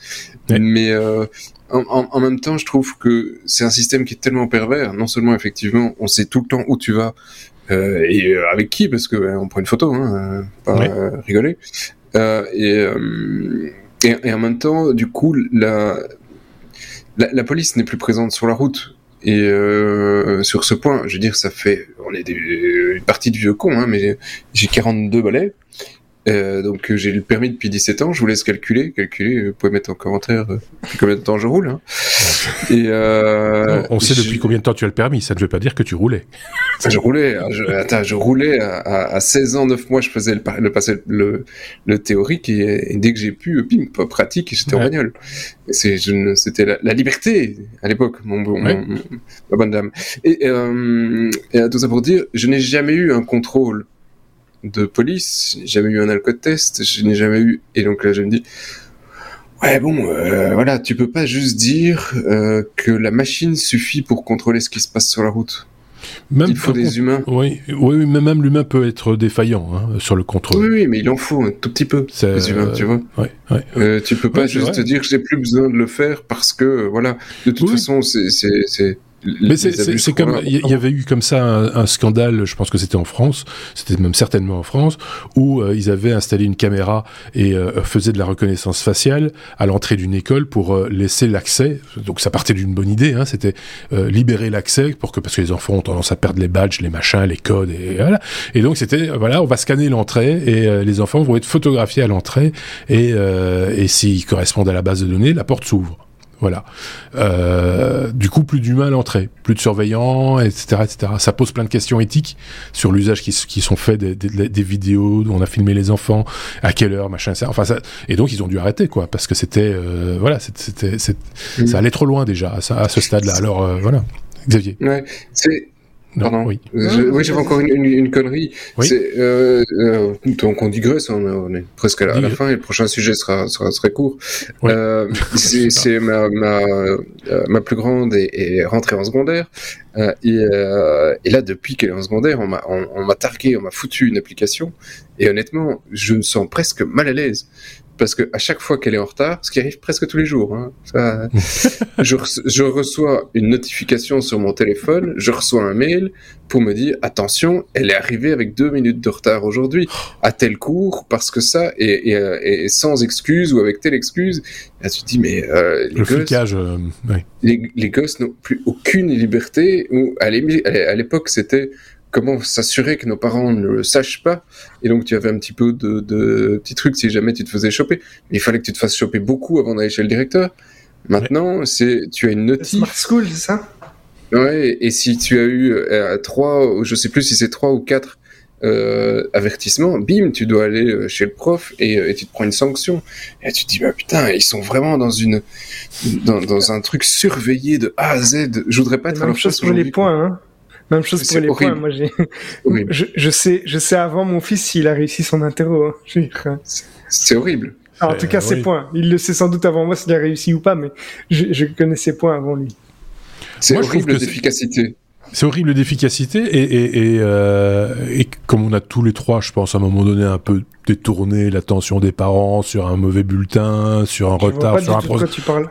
Mais euh, en, en, même temps, je trouve que c'est un système qui est tellement pervers. Non seulement, effectivement, on sait tout le temps où tu vas euh, et avec qui, parce que ben, on prend une photo, hein, pas rigoler. et et, et, en même temps, du coup, la, la, police n'est plus présente sur la route. Et euh, sur ce point, je veux dire, ça fait, on est des, une partie de vieux con, hein, mais j'ai 42 balais. Euh, donc j'ai le permis depuis 17 ans, je vous laisse calculer, calculer, vous pouvez mettre en commentaire euh, depuis combien de temps je roule. Hein. Et euh, on sait depuis combien de temps tu as le permis, ça ne veut pas dire que tu roulais. je roulais, hein, je, attends, je roulais à, à, 16 ans, 9 mois, je faisais le, le, le, le théorique et, dès que j'ai pu, pim, pratique, j'étais en bagnole. C'était la, la, liberté à l'époque, mon, mon, ma bonne dame. Et, euh, et tout ça pour dire, je n'ai jamais eu un contrôle de police, j'ai jamais eu un alcool test, je n'ai jamais eu. Et donc là, je me dis, ouais, bon, euh, voilà, tu peux pas juste dire euh, que la machine suffit pour contrôler ce qui se passe sur la route. Même il faut des humains. Oui, oui, mais même l'humain peut être défaillant hein, sur le contrôle. Oui, oui, mais il en faut un tout petit peu humains, tu vois. Ouais, ouais. Euh, tu peux pas juste te dire que j'ai plus besoin de le faire parce que voilà. De toute façon, c'est mais c'est comme il y, avait eu comme ça un, scandale, je pense que c'était en France, c'était même certainement en France, où euh, ils avaient installé une caméra et euh, faisaient de la reconnaissance faciale à l'entrée d'une école pour euh, laisser l'accès. Donc ça partait d'une bonne idée, hein, c'était libérer l'accès pour que parce que les enfants ont tendance à perdre les badges, les machins, les codes et voilà. Et donc c'était voilà, on va scanner l'entrée et les enfants vont être photographiés à l'entrée et, et s'ils correspondent à la base de données, la porte s'ouvre. Voilà. Euh, du coup, plus d'humains à l'entrée, plus de surveillants, etc., etc. Ça pose plein de questions éthiques sur l'usage qui, qui sont faits des, des, des, vidéos où on a filmé les enfants, à quelle heure, machin, ça. Enfin, ça, et donc ils ont dû arrêter, quoi, parce que c'était, euh, voilà, c'était, mmh. ça allait trop loin déjà à, à ce stade-là. Alors euh, voilà, Xavier. Ouais, c'est Pardon. Oui, oui j'avais encore une, une, une connerie. Oui. Euh, euh, donc on digresse, on, on est presque à la, à la, fin et le prochain sujet sera, sera très court. Oui. Euh, *laughs* c'est ma, ma, euh, ma, plus grande est, est rentrée en secondaire. Euh, et, euh, et, là, depuis qu'elle est en secondaire, on m'a on, on targué, on m'a foutu une application. Et honnêtement, je me sens presque mal à l'aise parce que à chaque fois qu'elle est en retard, ce qui arrive presque tous les jours, hein, ça, *laughs* je, je, reçois une notification sur mon téléphone, je reçois un mail pour me dire attention, elle est arrivée avec deux minutes de retard aujourd'hui à tel cours parce que ça est, est, est sans excuse ou avec telle excuse. Et tu te dis mais euh, les, Le gosses, flicage, euh, ouais. les, les gosses n'ont plus aucune liberté. Ou à l'époque c'était comment s'assurer que nos parents ne le sachent pas. Et donc, tu avais un petit peu de, de petits trucs si jamais tu te faisais choper. Mais il fallait que tu te fasses choper beaucoup avant d'aller chez le directeur. Maintenant, ouais. c'est, tu as une notice. Smart School, c'est ça? Ouais, et si tu as eu euh, trois, je sais plus si c'est trois ou quatre euh, avertissements, bim, tu dois aller chez le prof et, et, tu te prends une sanction. Et tu te dis, bah putain, ils sont vraiment dans une, dans, dans un truc surveillé de A à Z. Je voudrais pas être à leur chose pour les points, hein. Même chose pour les horrible. points. Moi, j'ai, je, je, sais, je sais avant mon fils s'il a réussi son interro. Hein. C'est horrible. Alors, en tout cas, euh, ses oui. points. Il le sait sans doute avant moi s'il a réussi ou pas, mais je, je connais ses points avant lui. C'est horrible d'efficacité. C'est horrible d'efficacité et, et, et, euh, et, comme on a tous les trois, je pense, à un moment donné, un peu détourné l'attention des parents sur un mauvais bulletin, sur un je retard, sur un, bros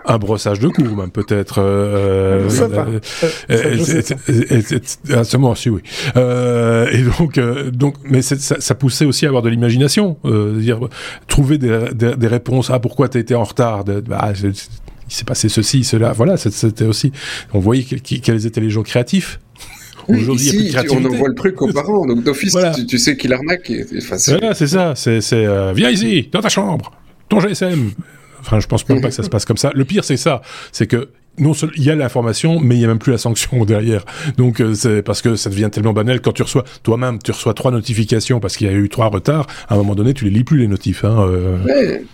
un, brossage de cours, même peut-être. Euh, ça C'est moi aussi, oui. Euh, et donc, euh, donc, mais ça, ça, poussait aussi à avoir de l'imagination, euh, dire trouver des, des, des, réponses. Ah, pourquoi t'as été en retard? Bah, il s'est passé ceci, cela. Voilà, c'était aussi. On voyait quels étaient les gens créatifs. Aujourd'hui, plus de on envoie le truc aux parents, donc d'office, voilà. tu, tu, sais qu'il arnaque. Enfin, voilà, c'est ça. C'est, euh, viens ici, dans ta chambre, ton GSM. Enfin, je pense même pas que ça se passe comme ça. Le pire, c'est ça, c'est que non seulement il y a l'information, mais il y a même plus la sanction *laughs* derrière. Donc euh, c'est parce que ça devient tellement banal quand tu reçois toi-même, tu reçois trois notifications parce qu'il y a eu trois retards. À un moment donné, tu les lis plus les notifs. Hein, euh... ouais.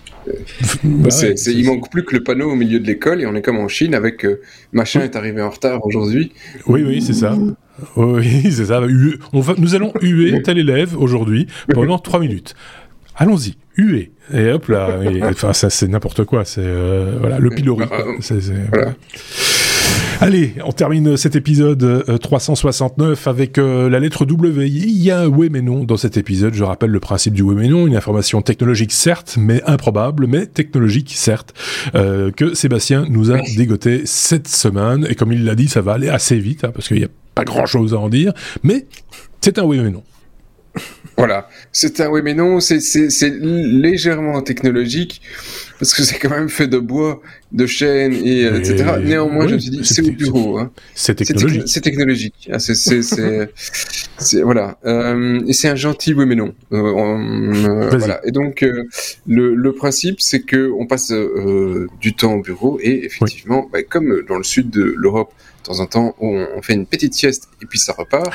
Bah il manque plus que le panneau au milieu de l'école et on est comme en Chine avec euh, machin est arrivé en retard aujourd'hui. Oui, oui, c'est ça. Oui, *laughs* c'est ça. On va, nous allons huer tel élève aujourd'hui pendant trois minutes. Allons-y, huer. Et hop là, enfin ça c'est n'importe quoi. C'est euh, voilà le pilori. C est, c est, voilà. *laughs* Allez, on termine cet épisode euh, 369 avec euh, la lettre W. Il y a un oui mais non dans cet épisode. Je rappelle le principe du oui mais non, une information technologique certes, mais improbable, mais technologique certes, euh, que Sébastien nous a dégoté cette semaine. Et comme il l'a dit, ça va aller assez vite, hein, parce qu'il n'y a pas grand-chose à en dire, mais c'est un oui mais non. Voilà, c'est un oui mais non, c'est légèrement technologique parce que *laughs* c'est quand même fait de bois, de chêne et, et etc. Néanmoins, oui, je me suis dit c'est au bureau. Hein. C'est technologique. C'est technologique. Ah, *laughs* c'est voilà. Euh, et c'est un gentil oui mais non. Euh, euh, voilà. Et donc euh, le, le, principe c'est que on passe euh, du temps au bureau et effectivement, oui. bah, comme dans le sud de l'Europe, de temps en temps, on, on fait une petite sieste et puis ça repart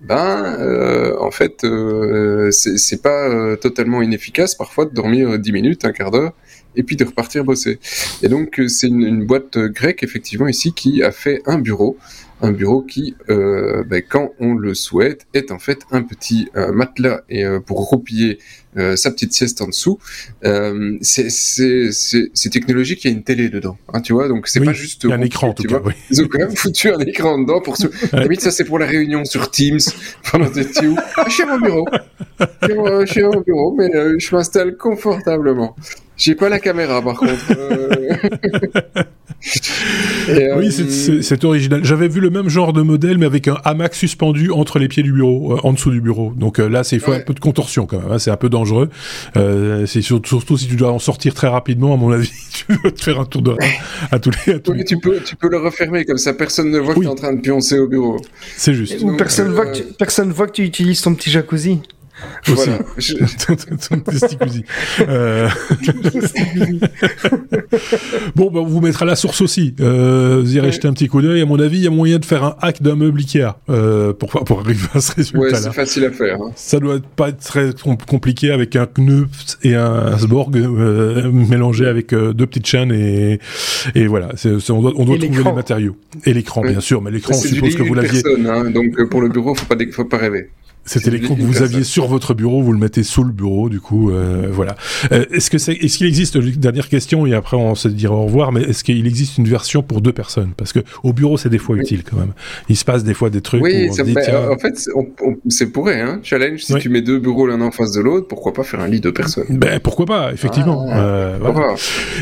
ben euh, en fait euh, c'est pas euh, totalement inefficace parfois de dormir 10 minutes, un quart d'heure et puis de repartir bosser. Et donc c'est une, boîte grecque effectivement ici qui a fait un bureau, un bureau qui, euh, ben, quand on le souhaite, est en fait un petit euh, matelas et euh, pour roupiller sa petite sieste en dessous. c'est technologique, il y a une télé dedans, hein, tu vois, donc c'est oui, pas juste. Il y a un écran, en tout cas. Oui. Ils ont quand même foutu un écran dedans pour. Se... *laughs* ouais. ça c'est pour la réunion sur Teams *laughs* pendant des où Je suis à mon bureau. Je suis à mon bureau, mais je m'installe confortablement. J'ai pas la caméra par contre. *laughs* Et, oui, euh... c'est original. J'avais vu le même genre de modèle, mais avec un hamac suspendu entre les pieds du bureau, euh, en dessous du bureau. Donc euh, là, c'est il faut ouais. un peu de contorsion quand même. Hein, c'est un peu dangereux. Euh, c'est surtout, surtout, si tu dois en sortir très rapidement, à mon avis, *laughs* tu veux te faire un tour de à tous les. À tous oui, tu peux, tu peux le refermer comme ça, personne ne voit oui. que tu es en train de pioncer au bureau. C'est juste. Ou personne voit que tu, personne voit que tu utilises ton petit jacuzzi. Voilà. ton, ton testicousi. Euh... *laughs* bon, bah, on vous mettra la source aussi. Euh, vous irez Ouais. jeter un petit coup d'œil. À mon avis, il y a moyen de faire un hack d'un meuble Ikea euh, pour, pour arriver à ce Ouais, résultat-là. c'est facile à faire. hein. Ça doit pas être très com- compliqué avec un Knups et un Sborg euh, mélangés avec euh, deux petites chaînes et, et voilà. On doit, on doit Et trouver les matériaux. Et l'écran, Ouais. bien sûr. Mais l'écran, on C'est du suppose que vous l'aviez. hein, donc euh, pour le bureau, faut pas, faut pas rêver. C'était l'écran que vous aviez sur votre bureau, vous le mettez sous le bureau, du coup, euh, voilà. Euh, est-ce que c'est, est-ce qu'il existe, dernière question, et après on se dira au revoir, mais est-ce qu'il existe une version pour deux personnes? Parce que au bureau, c'est des fois Oui. utile quand même. Il se passe des fois des trucs où Oui, on ça, se dit, tiens, en fait, c'est- on, on- c'est pourrait, hein. Challenge, si Oui. tu mets deux bureaux l'un en face de l'autre, pourquoi pas faire un lit de personnes? Ben, pourquoi pas, effectivement. Ah, Euh, voilà.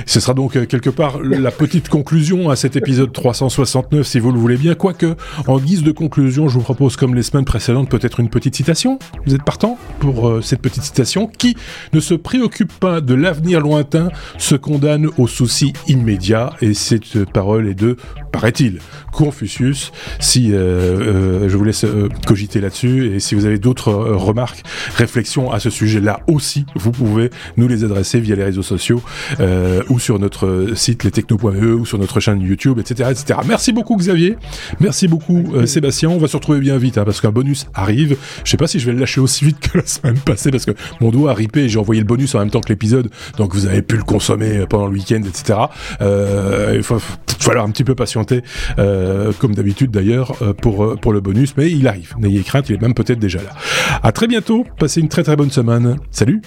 Ce sera donc euh, quelque part la petite conclusion à cet épisode 369, si vous le voulez bien. Quoique, en guise de conclusion, je vous propose, comme les semaines précédentes, peut-être une petite citation. Vous êtes partant pour euh, cette petite citation Qui ne se préoccupe pas de l'avenir lointain se condamne aux soucis immédiats. Et cette parole est de, paraît-il, Confucius. Si euh, euh, je vous laisse cogiter là-dessus, et si vous avez d'autres remarques, réflexions à ce sujet-là aussi, vous pouvez nous les adresser via les réseaux sociaux ou sur notre site lestechno.be ou sur notre chaîne YouTube, etc., etc. Merci beaucoup Xavier, merci beaucoup Sébastien. On va se retrouver bien vite hein, parce qu'un bonus arrive. Je sais pas si je vais le lâcher aussi vite que la semaine passée parce que mon doigt a ripé et j'ai envoyé le bonus en même temps que l'épisode, donc vous avez pu le consommer euh, pendant le week-end, etc. Euh, il va falloir un petit peu patienter, euh, comme d'habitude d'ailleurs, pour pour le bonus, mais il arrive. N'ayez crainte, il est même peut-être déjà là. À très bientôt. Passez une très très bonne semaine. Salut.